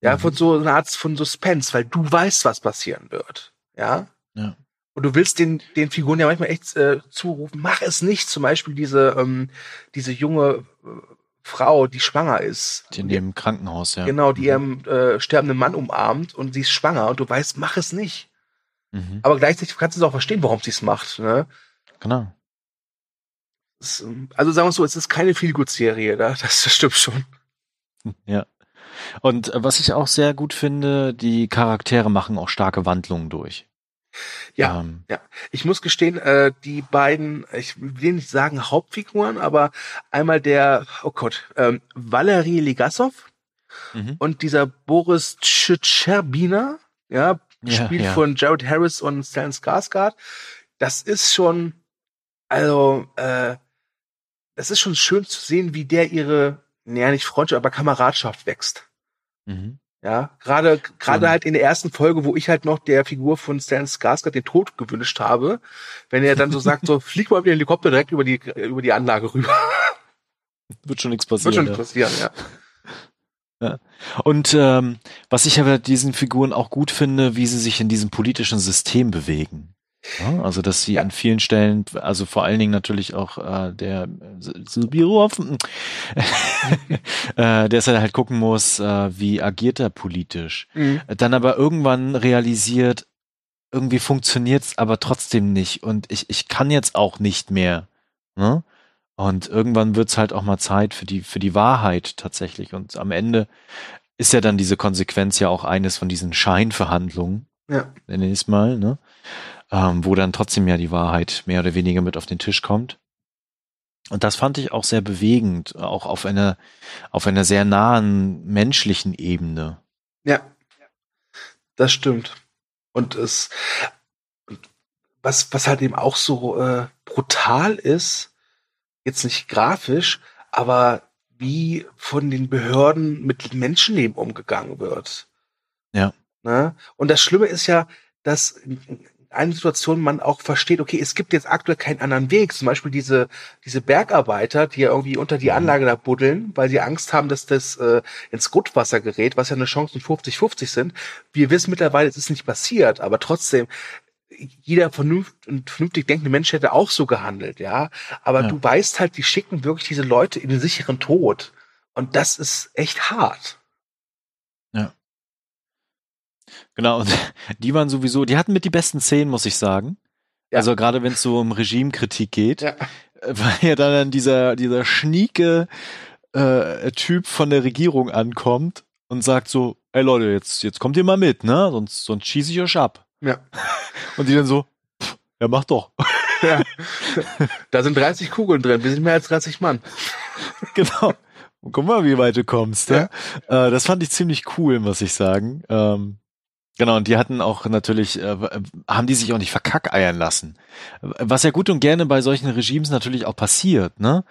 Ja, Mhm. von so einer Art von Suspense, weil du weißt, was passieren wird. Ja. Ja. Und du willst den, den Figuren ja manchmal echt äh, zurufen, mach es nicht. Zum Beispiel diese, ähm, diese junge äh, Frau, die schwanger ist. Die in dem Krankenhaus, ja. Genau, die Mhm. ihren äh, sterbenden Mann umarmt und sie ist schwanger und du weißt, mach es nicht. Mhm. Aber gleichzeitig kannst du es auch verstehen, warum sie es macht. Ne? Genau. Ähm, also sagen wir so, es ist keine Feelgood-Serie, da, das, das stimmt schon. Ja. Und äh, was ich auch sehr gut finde, die Charaktere machen auch starke Wandlungen durch. Ja, Ähm, Ich muss gestehen, äh, die beiden, ich will nicht sagen Hauptfiguren, aber einmal der, oh Gott, ähm, Valerie Legasov mhm. und dieser Boris Tschetscherbina, ja, Ja, gespielt ja. von Jared Harris und Stan Skarsgård. Das ist schon, also, äh, das ist schon schön zu sehen, wie der ihre, naja, nicht Freundschaft, aber Kameradschaft wächst. Mhm. Ja, gerade gerade Schon. halt in der ersten Folge, wo ich halt noch der Figur von Stan Skarsgård den Tod gewünscht habe, wenn er dann so sagt, so flieg mal mit dem Helikopter direkt über die über die Anlage rüber. Wird schon nichts Wird passieren. schon ja. passieren, ja. Und ähm, was ich aber diesen Figuren auch gut finde, wie sie sich in diesem politischen System bewegen. Ja, also dass sie Ja. an vielen Stellen, also vor allen Dingen natürlich auch äh, der Subirov, äh, der halt gucken muss, äh, wie agiert er politisch. Mhm. Dann aber irgendwann realisiert, irgendwie funktioniert's aber trotzdem nicht und ich, ich kann jetzt auch nicht mehr. Ne? Und irgendwann wird's halt auch mal Zeit für die, für die Wahrheit tatsächlich. Und am Ende ist ja dann diese Konsequenz ja auch eines von diesen Scheinverhandlungen, Ja. nenne ich es mal, ne? Ähm, wo dann trotzdem ja die Wahrheit mehr oder weniger mit auf den Tisch kommt. Und das fand ich auch sehr bewegend, auch auf einer, auf einer sehr nahen menschlichen Ebene. Ja, das stimmt. Und es, was, was halt eben auch so äh, brutal ist, jetzt nicht grafisch, aber wie von den Behörden mit Menschenleben umgegangen wird. Ja. Ne? Und das Schlimme ist ja, dass in einer Situation man auch versteht, okay, es gibt jetzt aktuell keinen anderen Weg. Zum Beispiel diese, diese Bergarbeiter, die ja irgendwie unter die mhm. Anlage da buddeln, weil sie Angst haben, dass das äh, ins Grundwasser gerät, was ja eine Chance von 50-50 sind. Wir wissen mittlerweile, es ist nicht passiert, aber trotzdem, jeder vernünftig denkende Mensch hätte auch so gehandelt, ja. Aber ja. du weißt halt, die schicken wirklich diese Leute in den sicheren Tod. Und das ist echt hart. Genau, und die waren sowieso, die hatten mit die besten Szenen, muss ich sagen. Ja. Also gerade wenn es so um Regimekritik geht, ja. weil ja dann dieser, dieser schnieke äh, Typ von der Regierung ankommt und sagt so, ey Leute, jetzt, jetzt kommt ihr mal mit, ne? Sonst, sonst schieße ich euch ab. Ja. Und die dann so, pff, ja, mach doch. Ja. Da sind 30 Kugeln drin, wir sind mehr als 30 Mann. Genau. Und guck mal, wie weit du kommst. Ja. ja? Äh, das fand ich ziemlich cool, muss ich sagen. Ähm, genau, und die hatten auch natürlich, äh, haben die sich auch nicht verkackeiern lassen. Was ja gut und gerne bei solchen Regimes natürlich auch passiert, ne?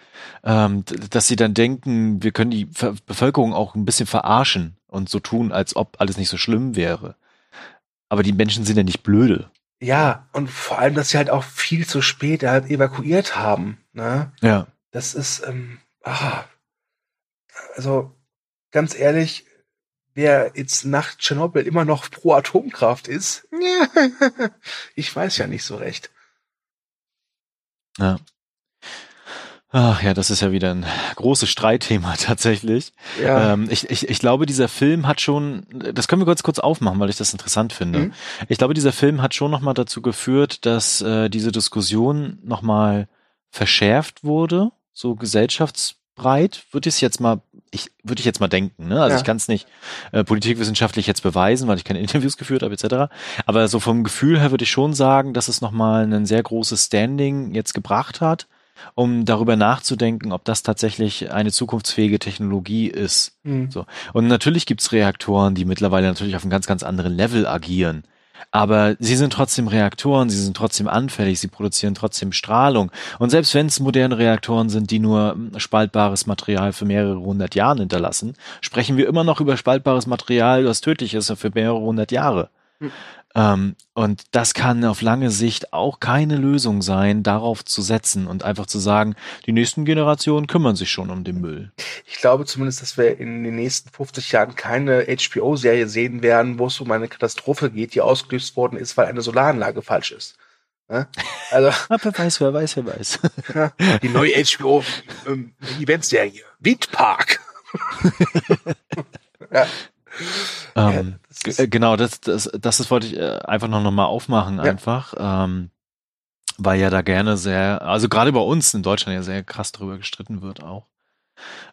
Ähm, dass sie dann denken, wir können die Bevölkerung auch ein bisschen verarschen und so tun, als ob alles nicht so schlimm wäre. Aber die Menschen sind ja nicht blöde. Ja, und vor allem, dass sie halt auch viel zu spät halt evakuiert haben. Ne? Ja. Das ist, ähm, ah, also ganz ehrlich, wer jetzt nach Tschernobyl immer noch pro Atomkraft ist, ich weiß ja nicht so recht. Ja. Ach ja, das ist ja wieder ein großes Streitthema tatsächlich. Ja. Ähm, ich, ich, ich glaube, dieser Film hat schon, das können wir kurz kurz aufmachen, weil ich das interessant finde. Mhm. Ich glaube, dieser Film hat schon nochmal dazu geführt, dass äh, diese Diskussion nochmal verschärft wurde, so gesellschaftsbreit, würde ich jetzt mal, ich würde ich jetzt mal denken, ne? Also ja. ich kann es nicht äh, politikwissenschaftlich jetzt beweisen, weil ich keine Interviews geführt habe, etc. Aber so vom Gefühl her würde ich schon sagen, dass es nochmal ein sehr großes Standing jetzt gebracht hat um darüber nachzudenken, ob das tatsächlich eine zukunftsfähige Technologie ist. Mhm. So. Und natürlich gibt's Reaktoren, die mittlerweile natürlich auf einem ganz, ganz anderen Level agieren. Aber sie sind trotzdem Reaktoren, sie sind trotzdem anfällig, sie produzieren trotzdem Strahlung. Und selbst wenn es moderne Reaktoren sind, die nur hm, spaltbares Material für mehrere hundert Jahre hinterlassen, sprechen wir immer noch über spaltbares Material, das tödlich ist für mehrere hundert Jahre. Ähm, und das kann auf lange Sicht auch keine Lösung sein, darauf zu setzen und einfach zu sagen, die nächsten Generationen kümmern sich schon um den Müll. Ich glaube zumindest, dass wir in den nächsten 50 Jahren keine HBO-Serie sehen werden, wo es um eine Katastrophe geht, die ausgelöst worden ist, weil eine Solaranlage falsch ist. Ja? Also, wer weiß, wer weiß, wer weiß. die neue HBO-Eventserie. Ähm, Windpark. ja. Ähm, ja, genau, das, das, das, das wollte ich äh, einfach noch, noch mal aufmachen, ja. einfach. Ähm, weil ja da gerne sehr, also gerade bei uns in Deutschland ja sehr krass drüber gestritten wird auch.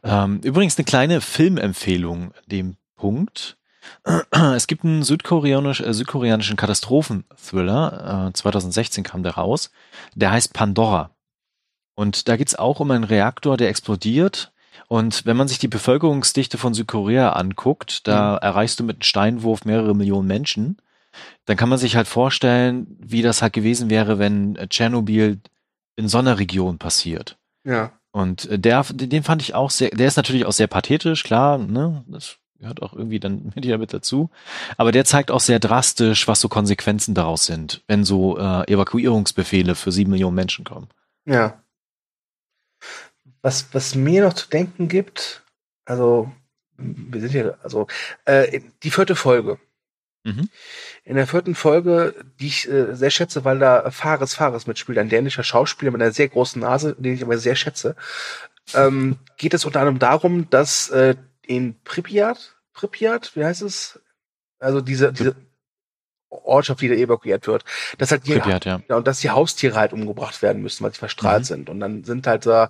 Ähm, übrigens eine kleine Filmempfehlung dem Punkt. Es gibt einen südkoreanisch, äh, südkoreanischen Katastrophenthriller, äh, 2016 kam der raus, der heißt Pandora. Und da geht's auch um einen Reaktor, der explodiert und wenn man sich die Bevölkerungsdichte von Südkorea anguckt, da mhm. erreichst du mit einem Steinwurf mehrere Millionen Menschen. Dann kann man sich halt vorstellen, wie das halt gewesen wäre, wenn Tschernobyl in so einer Region passiert. Ja. Und der, den fand ich auch sehr, der ist natürlich auch sehr pathetisch, klar, ne, das gehört auch irgendwie dann mit damit dazu. Aber der zeigt auch sehr drastisch, was so Konsequenzen daraus sind, wenn so äh, Evakuierungsbefehle für sieben Millionen Menschen kommen. Ja was, was mir noch zu denken gibt, also wir sind hier, also äh, die vierte Folge. Mhm. In der vierten Folge, die ich äh, sehr schätze, weil da Fares Fares mitspielt, ein dänischer Schauspieler mit einer sehr großen Nase, den ich aber sehr schätze, ähm, geht es unter anderem darum, dass äh, in Pripyat, Pripyat, wie heißt es? Also diese, diese Ortschaft, die da evakuiert wird, dass halt die, Pripyat, ja. und dass die Haustiere halt umgebracht werden müssen, weil sie verstrahlt mhm. sind. Und dann sind halt da äh,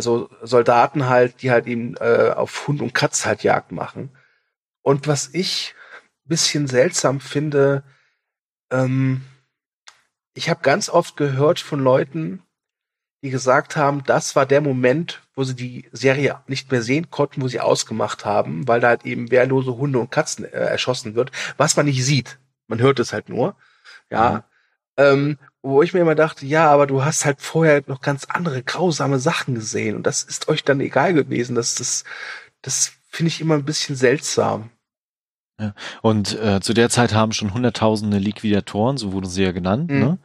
so Soldaten halt, die halt eben äh, auf Hund und Katz halt Jagd machen. Und was ich bisschen seltsam finde, ähm, ich habe ganz oft gehört von Leuten, die gesagt haben, das war der Moment, wo sie die Serie nicht mehr sehen konnten, wo sie ausgemacht haben, weil da halt eben wehrlose Hunde und Katzen äh, erschossen wird, was man nicht sieht. Man hört es halt nur. Ja. Mhm. Ähm, wo ich mir immer dachte, ja, aber du hast halt vorher noch ganz andere grausame Sachen gesehen und das ist euch dann egal gewesen. Das, das, das finde ich immer ein bisschen seltsam. Ja. Und äh, zu der Zeit haben schon hunderttausende Liquidatoren, so wurden sie ja genannt, mhm. ne?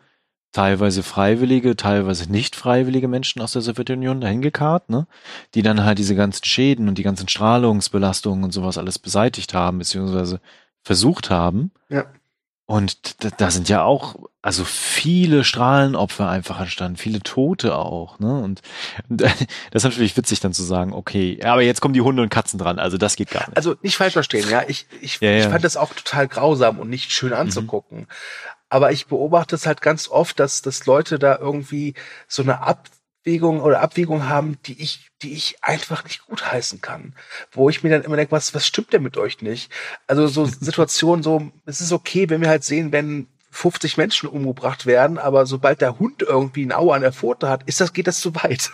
teilweise freiwillige, teilweise nicht freiwillige Menschen aus der Sowjetunion dahin gekarrt, ne? die dann halt diese ganzen Schäden und die ganzen Strahlungsbelastungen und sowas alles beseitigt haben, beziehungsweise versucht haben. Ja. Und da, sind ja auch, also viele Strahlenopfer einfach entstanden, viele Tote auch, ne? Und das ist natürlich witzig dann zu sagen, okay, aber jetzt kommen die Hunde und Katzen dran, also das geht gar nicht. Also nicht falsch verstehen, ja. Ich, ich, ja, ja. ich fand das auch total grausam und nicht schön anzugucken. Mhm. Aber ich beobachte es halt ganz oft, dass, dass Leute da irgendwie so eine Ab Abwägung oder Abwägung haben, die ich, die ich einfach nicht gutheißen kann. Wo ich mir dann immer denke, was, was stimmt denn mit euch nicht? Also so Situationen, so, es ist okay, wenn wir halt sehen, wenn 50 Menschen umgebracht werden, aber sobald der Hund irgendwie ein Auer an der Pfote hat, ist das, geht das zu weit.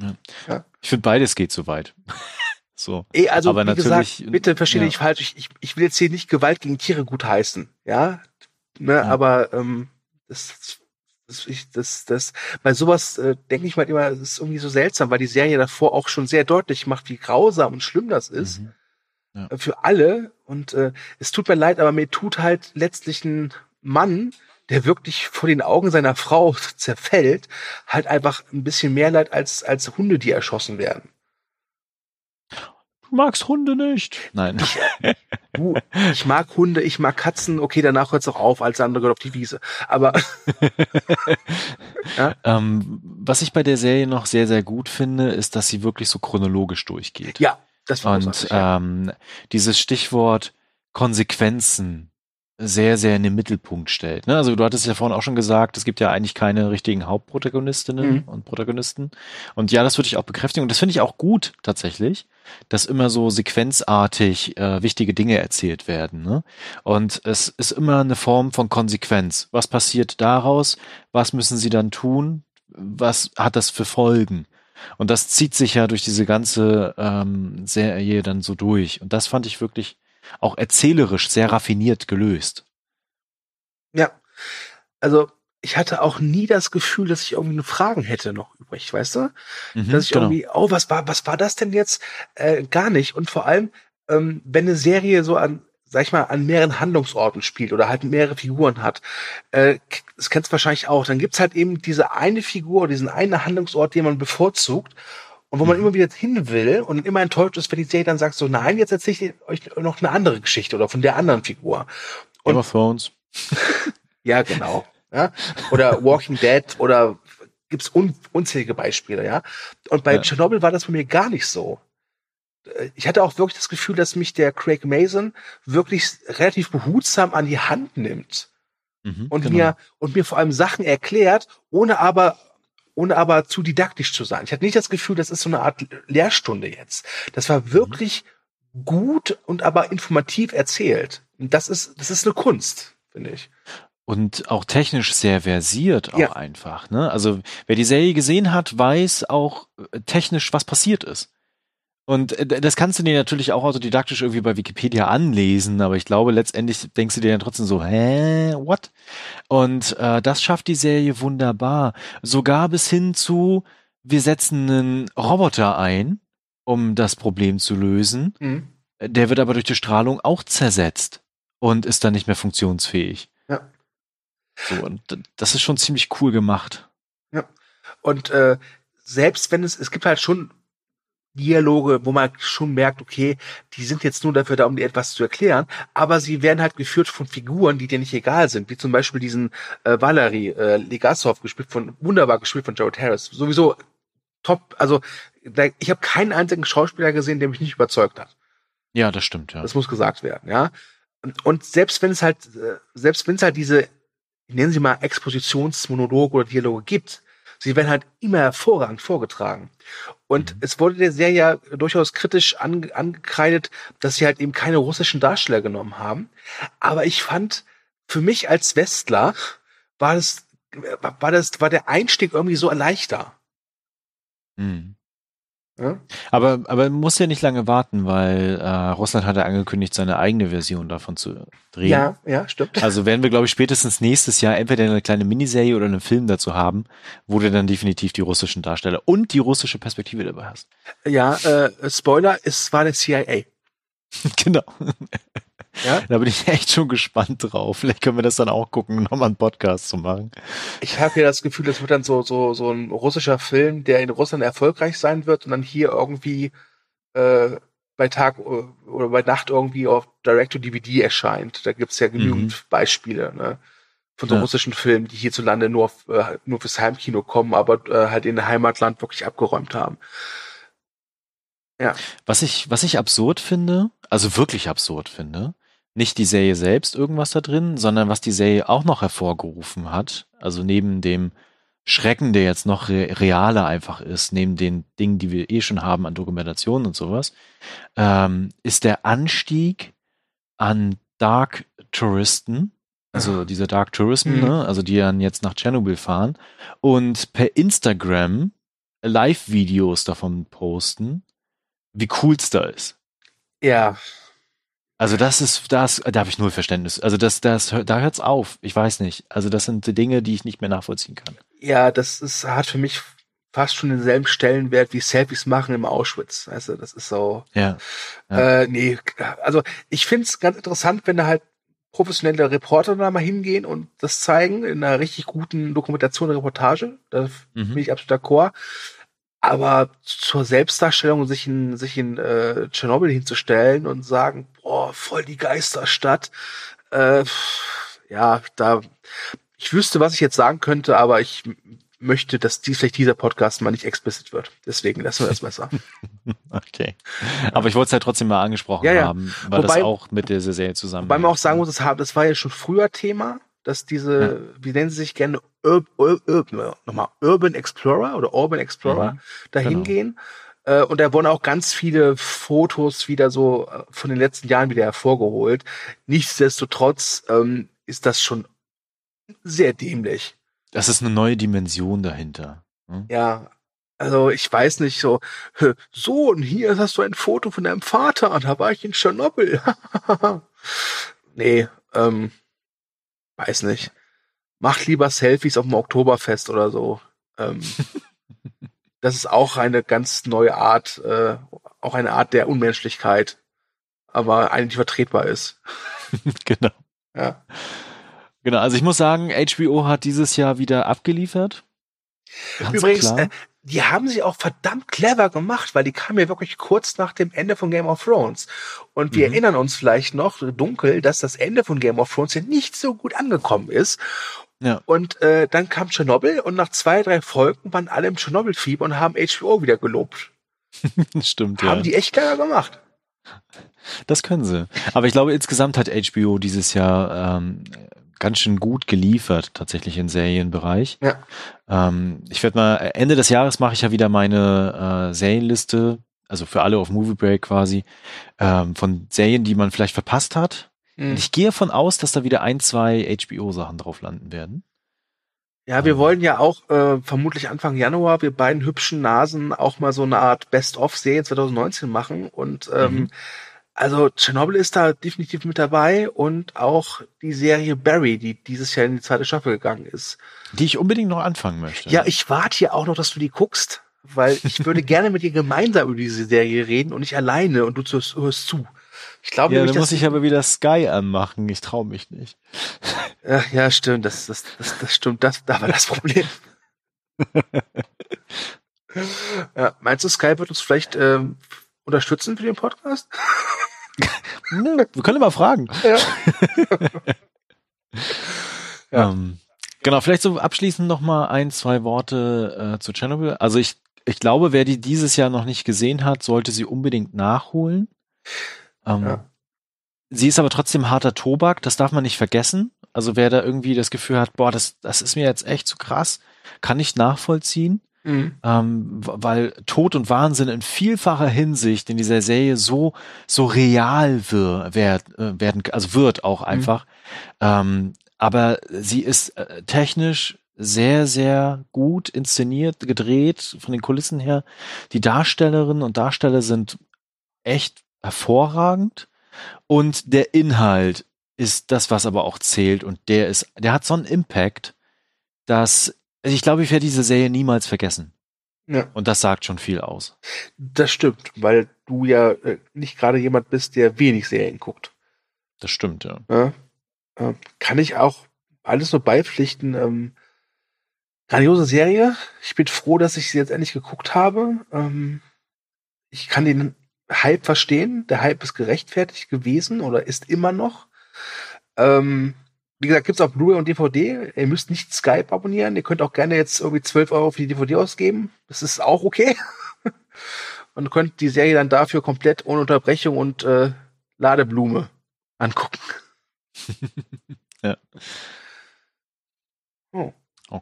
Ja. Ja. Ich finde beides geht zu weit. so. Eh, also, aber wie natürlich, gesagt, bitte verstehe ja. ich falsch. Ich, ich, ich will jetzt hier nicht Gewalt gegen Tiere gutheißen. Ja. Ne, ja. aber ähm, das, ich, das, das, bei sowas äh, denke ich mal immer, das ist irgendwie so seltsam, weil die Serie davor auch schon sehr deutlich macht, wie grausam und schlimm das ist. Mhm. Ja. Äh, für alle. Und äh, es tut mir leid, aber mir tut halt letztlich ein Mann, der wirklich vor den Augen seiner Frau zerfällt, halt einfach ein bisschen mehr leid als, als Hunde, die erschossen werden. Du magst Hunde nicht. Nein. Ich, du, ich mag Hunde, ich mag Katzen. Okay, danach hört es auch auf, als andere gehört auf die Wiese. Aber ja? ähm, was ich bei der Serie noch sehr, sehr gut finde, ist, dass sie wirklich so chronologisch durchgeht. Ja, das war Und ähm, dieses Stichwort Konsequenzen sehr, sehr in den Mittelpunkt stellt. Ne? Also du hattest ja vorhin auch schon gesagt, es gibt ja eigentlich keine richtigen Hauptprotagonistinnen mhm. und Protagonisten. Und ja, das würde ich auch bekräftigen. Und das finde ich auch gut tatsächlich, dass immer so sequenzartig äh, wichtige Dinge erzählt werden. Ne? Und es ist immer eine Form von Konsequenz. Was passiert daraus? Was müssen sie dann tun? Was hat das für Folgen? Und das zieht sich ja durch diese ganze ähm, Serie dann so durch. Und das fand ich wirklich auch erzählerisch sehr raffiniert gelöst. Ja, also ich hatte auch nie das Gefühl, dass ich irgendwie eine Fragen hätte noch übrig, weißt du? Mhm, dass ich genau. irgendwie, oh, was war, was war das denn jetzt? Äh, gar nicht. Und vor allem, ähm, wenn eine Serie so an, sag ich mal, an mehreren Handlungsorten spielt oder halt mehrere Figuren hat, äh, das kennst du wahrscheinlich auch, dann gibt's halt eben diese eine Figur, diesen einen Handlungsort, den man bevorzugt und wo man mhm. immer wieder hin will und immer enttäuscht ist, wenn die Serie dann sagt so, nein, jetzt erzähle ich euch noch eine andere Geschichte oder von der anderen Figur. Und, Game of Thrones. ja, genau. Ja? Oder Walking Dead oder gibt's un unzählige Beispiele, ja. Und bei ja. Tschernobyl war das bei mir gar nicht so. Ich hatte auch wirklich das Gefühl, dass mich der Craig Mason wirklich relativ behutsam an die Hand nimmt. Mhm, und genau. mir und mir vor allem Sachen erklärt, ohne aber ohne aber zu didaktisch zu sein. Ich hatte nicht das Gefühl, das ist so eine Art Lehrstunde jetzt. Das war wirklich mhm. gut und aber informativ erzählt. Und das ist, das ist eine Kunst, finde ich. Und auch technisch sehr versiert auch ja. einfach. Ne? Also wer die Serie gesehen hat, weiß auch äh, technisch, was passiert ist. Und äh, das kannst du dir natürlich auch autodidaktisch irgendwie bei Wikipedia anlesen, aber ich glaube, letztendlich denkst du dir dann trotzdem so, hä, what? Und äh, das schafft die Serie wunderbar. Sogar bis hin zu, wir setzen einen Roboter ein, um das Problem zu lösen. Mhm. Der wird aber durch die Strahlung auch zersetzt und ist dann nicht mehr funktionsfähig. Ja. So, und das ist schon ziemlich cool gemacht. Ja. Und äh, selbst wenn es, es gibt halt schon Dialoge, wo man schon merkt, okay, die sind jetzt nur dafür da, um dir etwas zu erklären, aber sie werden halt geführt von Figuren, die dir nicht egal sind, wie zum Beispiel diesen äh, Valery äh, Legasov gespielt von, wunderbar gespielt von Jared Harris. Sowieso top, also da, ich habe keinen einzigen Schauspieler gesehen, der mich nicht überzeugt hat. Ja, das stimmt, ja. Das muss gesagt werden, ja. Und selbst wenn es halt, äh, selbst wenn es halt diese, nennen Sie mal Expositionsmonologe oder Dialoge gibt, sie werden halt immer hervorragend vorgetragen. Und mhm. es wurde der Serie ja durchaus kritisch ange angekreidet, dass sie halt eben keine russischen Darsteller genommen haben. Aber ich fand, für mich als Westler war das, war das, war der Einstieg irgendwie so leichter. Mhm. Ja? Aber, aber man muss ja nicht lange warten, weil äh, Russland hat ja angekündigt, seine eigene Version davon zu drehen. Ja, ja, stimmt. Also werden wir, glaube ich, spätestens nächstes Jahr entweder eine kleine Miniserie oder einen Film dazu haben, wo du dann definitiv die russischen Darsteller und die russische Perspektive dabei hast. Ja, äh, Spoiler, es war der CIA. genau. Ja? Da bin ich echt schon gespannt drauf. Vielleicht können wir das dann auch gucken, nochmal einen Podcast zu machen. Ich habe hier das Gefühl, das wird dann so, so, so ein russischer Film, der in Russland erfolgreich sein wird und dann hier irgendwie äh, bei Tag oder bei Nacht irgendwie auf Direct-to-DVD erscheint. Da gibt's ja genügend mhm. Beispiele ne? von so ja. russischen Filmen, die hierzulande nur, äh, nur fürs Heimkino kommen, aber äh, halt in Heimatland wirklich abgeräumt haben. Ja. Was ich, was ich absurd finde, also wirklich absurd finde, nicht die Serie selbst irgendwas da drin, sondern was die Serie auch noch hervorgerufen hat, also neben dem Schrecken, der jetzt noch re realer einfach ist, neben den Dingen, die wir eh schon haben an Dokumentationen und sowas, ähm, ist der Anstieg an Dark Touristen, also diese Dark Tourism, mhm. ne? also die dann jetzt nach Tschernobyl fahren und per Instagram Live-Videos davon posten, wie cool's da ist. Ja, also das ist, das, da habe ich null Verständnis. Also das, das, da hört's auf. Ich weiß nicht. Also das sind Dinge, die ich nicht mehr nachvollziehen kann. Ja, das ist, hat für mich fast schon denselben Stellenwert wie Selfies machen im Auschwitz. Also das ist so. Ja. ja. Äh, nee, also ich find's ganz interessant, wenn da halt professionelle Reporter da mal hingehen und das zeigen in einer richtig guten Dokumentation, Reportage. Da mhm. bin ich absolut d'accord. Aber zur Selbstdarstellung, sich in, sich in äh, Tschernobyl hinzustellen und sagen, boah, voll die Geisterstadt, äh, ja, da, ich wüsste, was ich jetzt sagen könnte, aber ich möchte, dass dies, vielleicht dieser Podcast mal nicht explicit wird. Deswegen lassen wir das besser. okay. Aber ich wollte es ja trotzdem mal angesprochen ja, ja. haben, weil wobei, das auch mit dieser Serie zusammen. Weil man auch sagen muss, das war ja schon früher Thema dass diese, ja. wie nennen sie sich gerne, Ur Ur Ur nochmal Urban Explorer oder Urban Explorer mhm, dahin genau. gehen. Äh, und da wurden auch ganz viele Fotos wieder so äh, von den letzten Jahren wieder hervorgeholt. Nichtsdestotrotz ähm, ist das schon sehr dämlich. Das ist eine neue Dimension dahinter. Hm? Ja, also ich weiß nicht so, so und hier hast du ein Foto von deinem Vater, da war ich in Tschernobyl. nee, ähm, weiß nicht. Macht lieber Selfies auf dem Oktoberfest oder so. Ähm, das ist auch eine ganz neue Art, äh, auch eine Art der Unmenschlichkeit, aber eigentlich vertretbar ist. genau. Ja. Genau, also ich muss sagen, HBO hat dieses Jahr wieder abgeliefert. Ganz Übrigens, äh, die haben sie auch verdammt clever gemacht, weil die kamen ja wirklich kurz nach dem Ende von Game of Thrones. Und wir mhm. erinnern uns vielleicht noch dunkel, dass das Ende von Game of Thrones ja nicht so gut angekommen ist. Ja. Und äh, dann kam Tschernobyl und nach zwei, drei Folgen waren alle im Tschernobyl-Fieber und haben HBO wieder gelobt. Stimmt, haben ja. Haben die echt clever gemacht. Das können sie. Aber ich glaube, insgesamt hat HBO dieses Jahr ähm, ganz schön gut geliefert, tatsächlich im Serienbereich. Ja. Ähm, ich werde mal, Ende des Jahres mache ich ja wieder meine äh, Serienliste, also für alle auf Movie Break quasi, ähm, von Serien, die man vielleicht verpasst hat. Mhm. ich gehe davon aus, dass da wieder ein, zwei HBO-Sachen drauf landen werden. Ja, wir ähm. wollen ja auch äh, vermutlich Anfang Januar, wir beiden hübschen Nasen, auch mal so eine Art Best-of-Serie 2019 machen und ähm, mhm also Tschernobyl ist da definitiv mit dabei und auch die Serie Barry, die dieses Jahr in die zweite Staffel gegangen ist. Die ich unbedingt noch anfangen möchte. Ja, ich warte hier auch noch, dass du die guckst, weil ich würde gerne mit dir gemeinsam über diese Serie reden und nicht alleine und du hörst zu. Ich glaube, ja, dann muss ich aber wieder Sky anmachen. Ich traue mich nicht. Ja, ja, stimmt. Das, das, das, das stimmt. Das, da war das Problem. ja, meinst du, Sky wird uns vielleicht ähm, unterstützen für den Podcast? Wir können mal fragen. Ja. ja. Ähm, genau, vielleicht so abschließend noch mal ein, zwei Worte äh, zu Chernobyl. Also ich, ich glaube, wer die dieses Jahr noch nicht gesehen hat, sollte sie unbedingt nachholen. Ähm, ja. Sie ist aber trotzdem harter Tobak, das darf man nicht vergessen. Also wer da irgendwie das Gefühl hat, boah, das, das ist mir jetzt echt zu krass, kann ich nachvollziehen. Mhm. Ähm, weil Tod und Wahnsinn in vielfacher Hinsicht in dieser Serie so so real wir, werd, äh, werden, also wird auch mhm. einfach. Mhm. Ähm, aber sie ist äh, technisch sehr, sehr gut inszeniert, gedreht, von den Kulissen her. Die Darstellerinnen und Darsteller sind echt hervorragend. Und der Inhalt ist das, was aber auch zählt. Und der ist, der hat so einen Impact, dass, also ich glaube, ich werde diese Serie niemals vergessen. Ja. Und das sagt schon viel aus. Das stimmt, weil du ja äh, nicht gerade jemand bist, der wenig Serien guckt. Das stimmt, ja. ja. Äh, kann ich auch alles nur beipflichten. Ähm, grandiose Serie. Ich bin froh, dass ich sie jetzt endlich geguckt habe. Ähm, ich kann den Hype verstehen. Der Hype ist gerechtfertigt gewesen oder ist immer noch. Ähm, wie gesagt, gibt's auf Blu-ray und DVD. Ihr müsst nicht Skype abonnieren. Ihr könnt auch gerne jetzt irgendwie 12 Euro für die DVD ausgeben. Das ist auch okay. und könnt die Serie dann dafür komplett ohne Unterbrechung und äh, Ladeblume angucken. ja. Oh. oh.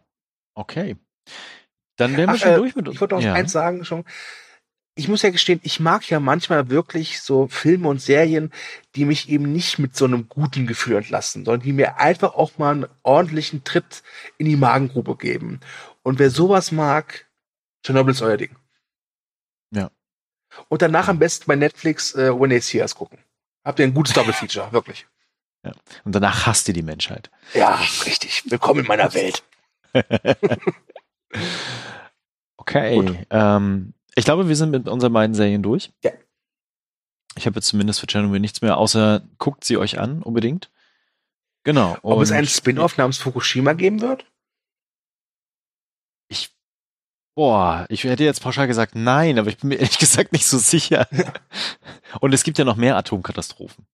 Okay. Dann wären wir Ach, schon äh, durch mit uns. Ich wollte noch ja. eins sagen schon ich muss ja gestehen, ich mag ja manchmal wirklich so Filme und Serien, die mich eben nicht mit so einem guten Gefühl entlassen, sondern die mir einfach auch mal einen ordentlichen Tritt in die Magengrube geben. Und wer sowas mag, Chernobyl ist euer Ding. Ja. Und danach am besten bei Netflix äh, When They See Us gucken. Habt ihr ein gutes Double Feature, wirklich. Ja. Und danach hasst ihr die Menschheit. Ja, richtig. Willkommen in meiner Welt. okay. Ähm, ich glaube, wir sind mit unseren beiden Serien durch. Ja. Ich habe jetzt zumindest für Chernobyl nichts mehr, außer guckt sie euch an, unbedingt. Genau. Ob es einen Spin-off namens Fukushima geben wird? Ich, boah, ich hätte jetzt pauschal gesagt nein, aber ich bin mir ehrlich gesagt nicht so sicher. Und es gibt ja noch mehr Atomkatastrophen.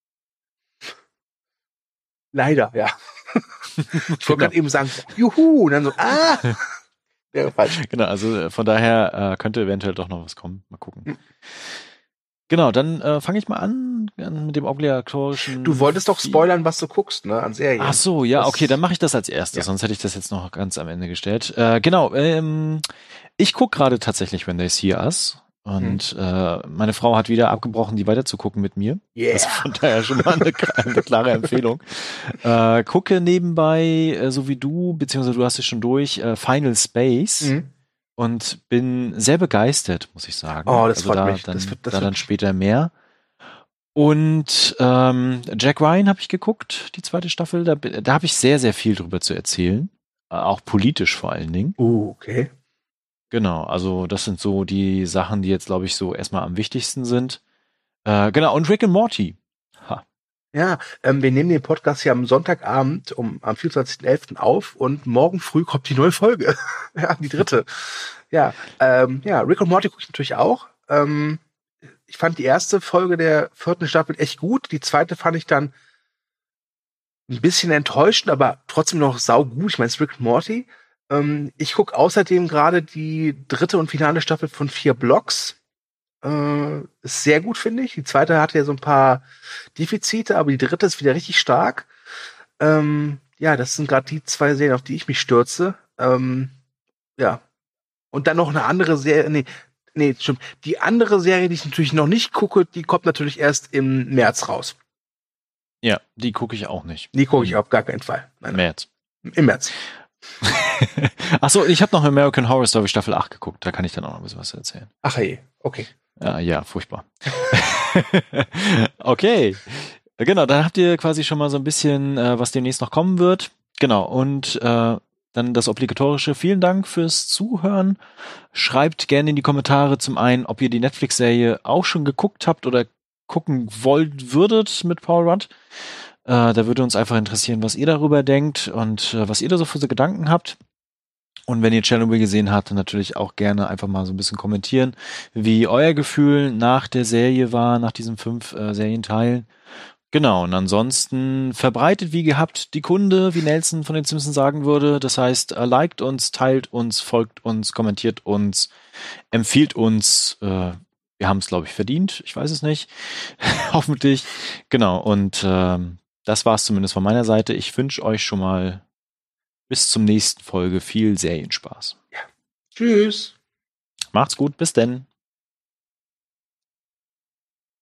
Leider, ja. ich wollte genau. gerade eben sagen, juhu, und dann so, ah. Wäre falsch. Genau, also äh, von daher äh, könnte eventuell doch noch was kommen. Mal gucken. Hm. Genau, dann äh, fange ich mal an mit dem obligatorischen. Du wolltest doch spoilern, was du guckst, ne, an Serien. Ach so, ja, das okay, dann mache ich das als erstes, ja. sonst hätte ich das jetzt noch ganz am Ende gestellt. Äh, genau, ähm, ich guck gerade tatsächlich When They See Us. Und hm. äh, meine Frau hat wieder abgebrochen, die weiterzugucken mit mir. Yeah. Also von daher schon mal eine, eine klare Empfehlung. Äh, gucke nebenbei, äh, so wie du, beziehungsweise du hast es schon durch, äh, Final Space. Mhm. Und bin sehr begeistert, muss ich sagen. Oh, das also freut da, mich. Dann, das wird, das da dann später mehr. Und ähm, Jack Ryan habe ich geguckt, die zweite Staffel. Da, da habe ich sehr, sehr viel drüber zu erzählen. Äh, auch politisch vor allen Dingen. Uh, okay. Genau, also das sind so die Sachen, die jetzt, glaube ich, so erstmal am wichtigsten sind. Äh, genau, und Rick and Morty. Ha. Ja, ähm, wir nehmen den Podcast ja am Sonntagabend um am 24.11. auf und morgen früh kommt die neue Folge. ja, die dritte. Ja, ähm, ja, Rick und Morty gucke ich natürlich auch. Ähm, ich fand die erste Folge der vierten Staffel echt gut. Die zweite fand ich dann ein bisschen enttäuschend, aber trotzdem noch saugut. Ich meine, es ist Rick und Morty. Ähm, ich gucke außerdem gerade die dritte und finale Staffel von vier Blocks. Äh, ist sehr gut, finde ich. Die zweite hatte ja so ein paar Defizite, aber die dritte ist wieder richtig stark. Ähm, ja, das sind gerade die zwei Serien, auf die ich mich stürze. Ähm, ja. Und dann noch eine andere Serie, nee, nee, stimmt. Die andere Serie, die ich natürlich noch nicht gucke, die kommt natürlich erst im März raus. Ja, die gucke ich auch nicht. Die gucke ich auf gar keinen Fall. Nein, März. Im März. Achso, ich habe noch American Horror Story Staffel 8 geguckt. Da kann ich dann auch noch ein bisschen was erzählen. Ach hey, okay. Ja, ja, furchtbar. okay. Genau, dann habt ihr quasi schon mal so ein bisschen, äh, was demnächst noch kommen wird. Genau, und äh, dann das obligatorische. Vielen Dank fürs Zuhören. Schreibt gerne in die Kommentare zum einen, ob ihr die Netflix-Serie auch schon geguckt habt oder gucken wollt würdet mit Paul Rudd. Äh, da würde uns einfach interessieren, was ihr darüber denkt und äh, was ihr da so für so Gedanken habt. Und wenn ihr Chernobyl gesehen habt, natürlich auch gerne einfach mal so ein bisschen kommentieren, wie euer Gefühl nach der Serie war, nach diesen fünf äh, Serienteilen. Genau, und ansonsten verbreitet wie gehabt die Kunde, wie Nelson von den Simpsons sagen würde. Das heißt, äh, liked uns, teilt uns, folgt uns, kommentiert uns, empfiehlt uns. Äh, wir haben es, glaube ich, verdient. Ich weiß es nicht. Hoffentlich. Genau, und ähm, das war es zumindest von meiner Seite. Ich wünsche euch schon mal bis zum nächsten Folge viel Serienspaß. Ja. Tschüss. Macht's gut, bis denn.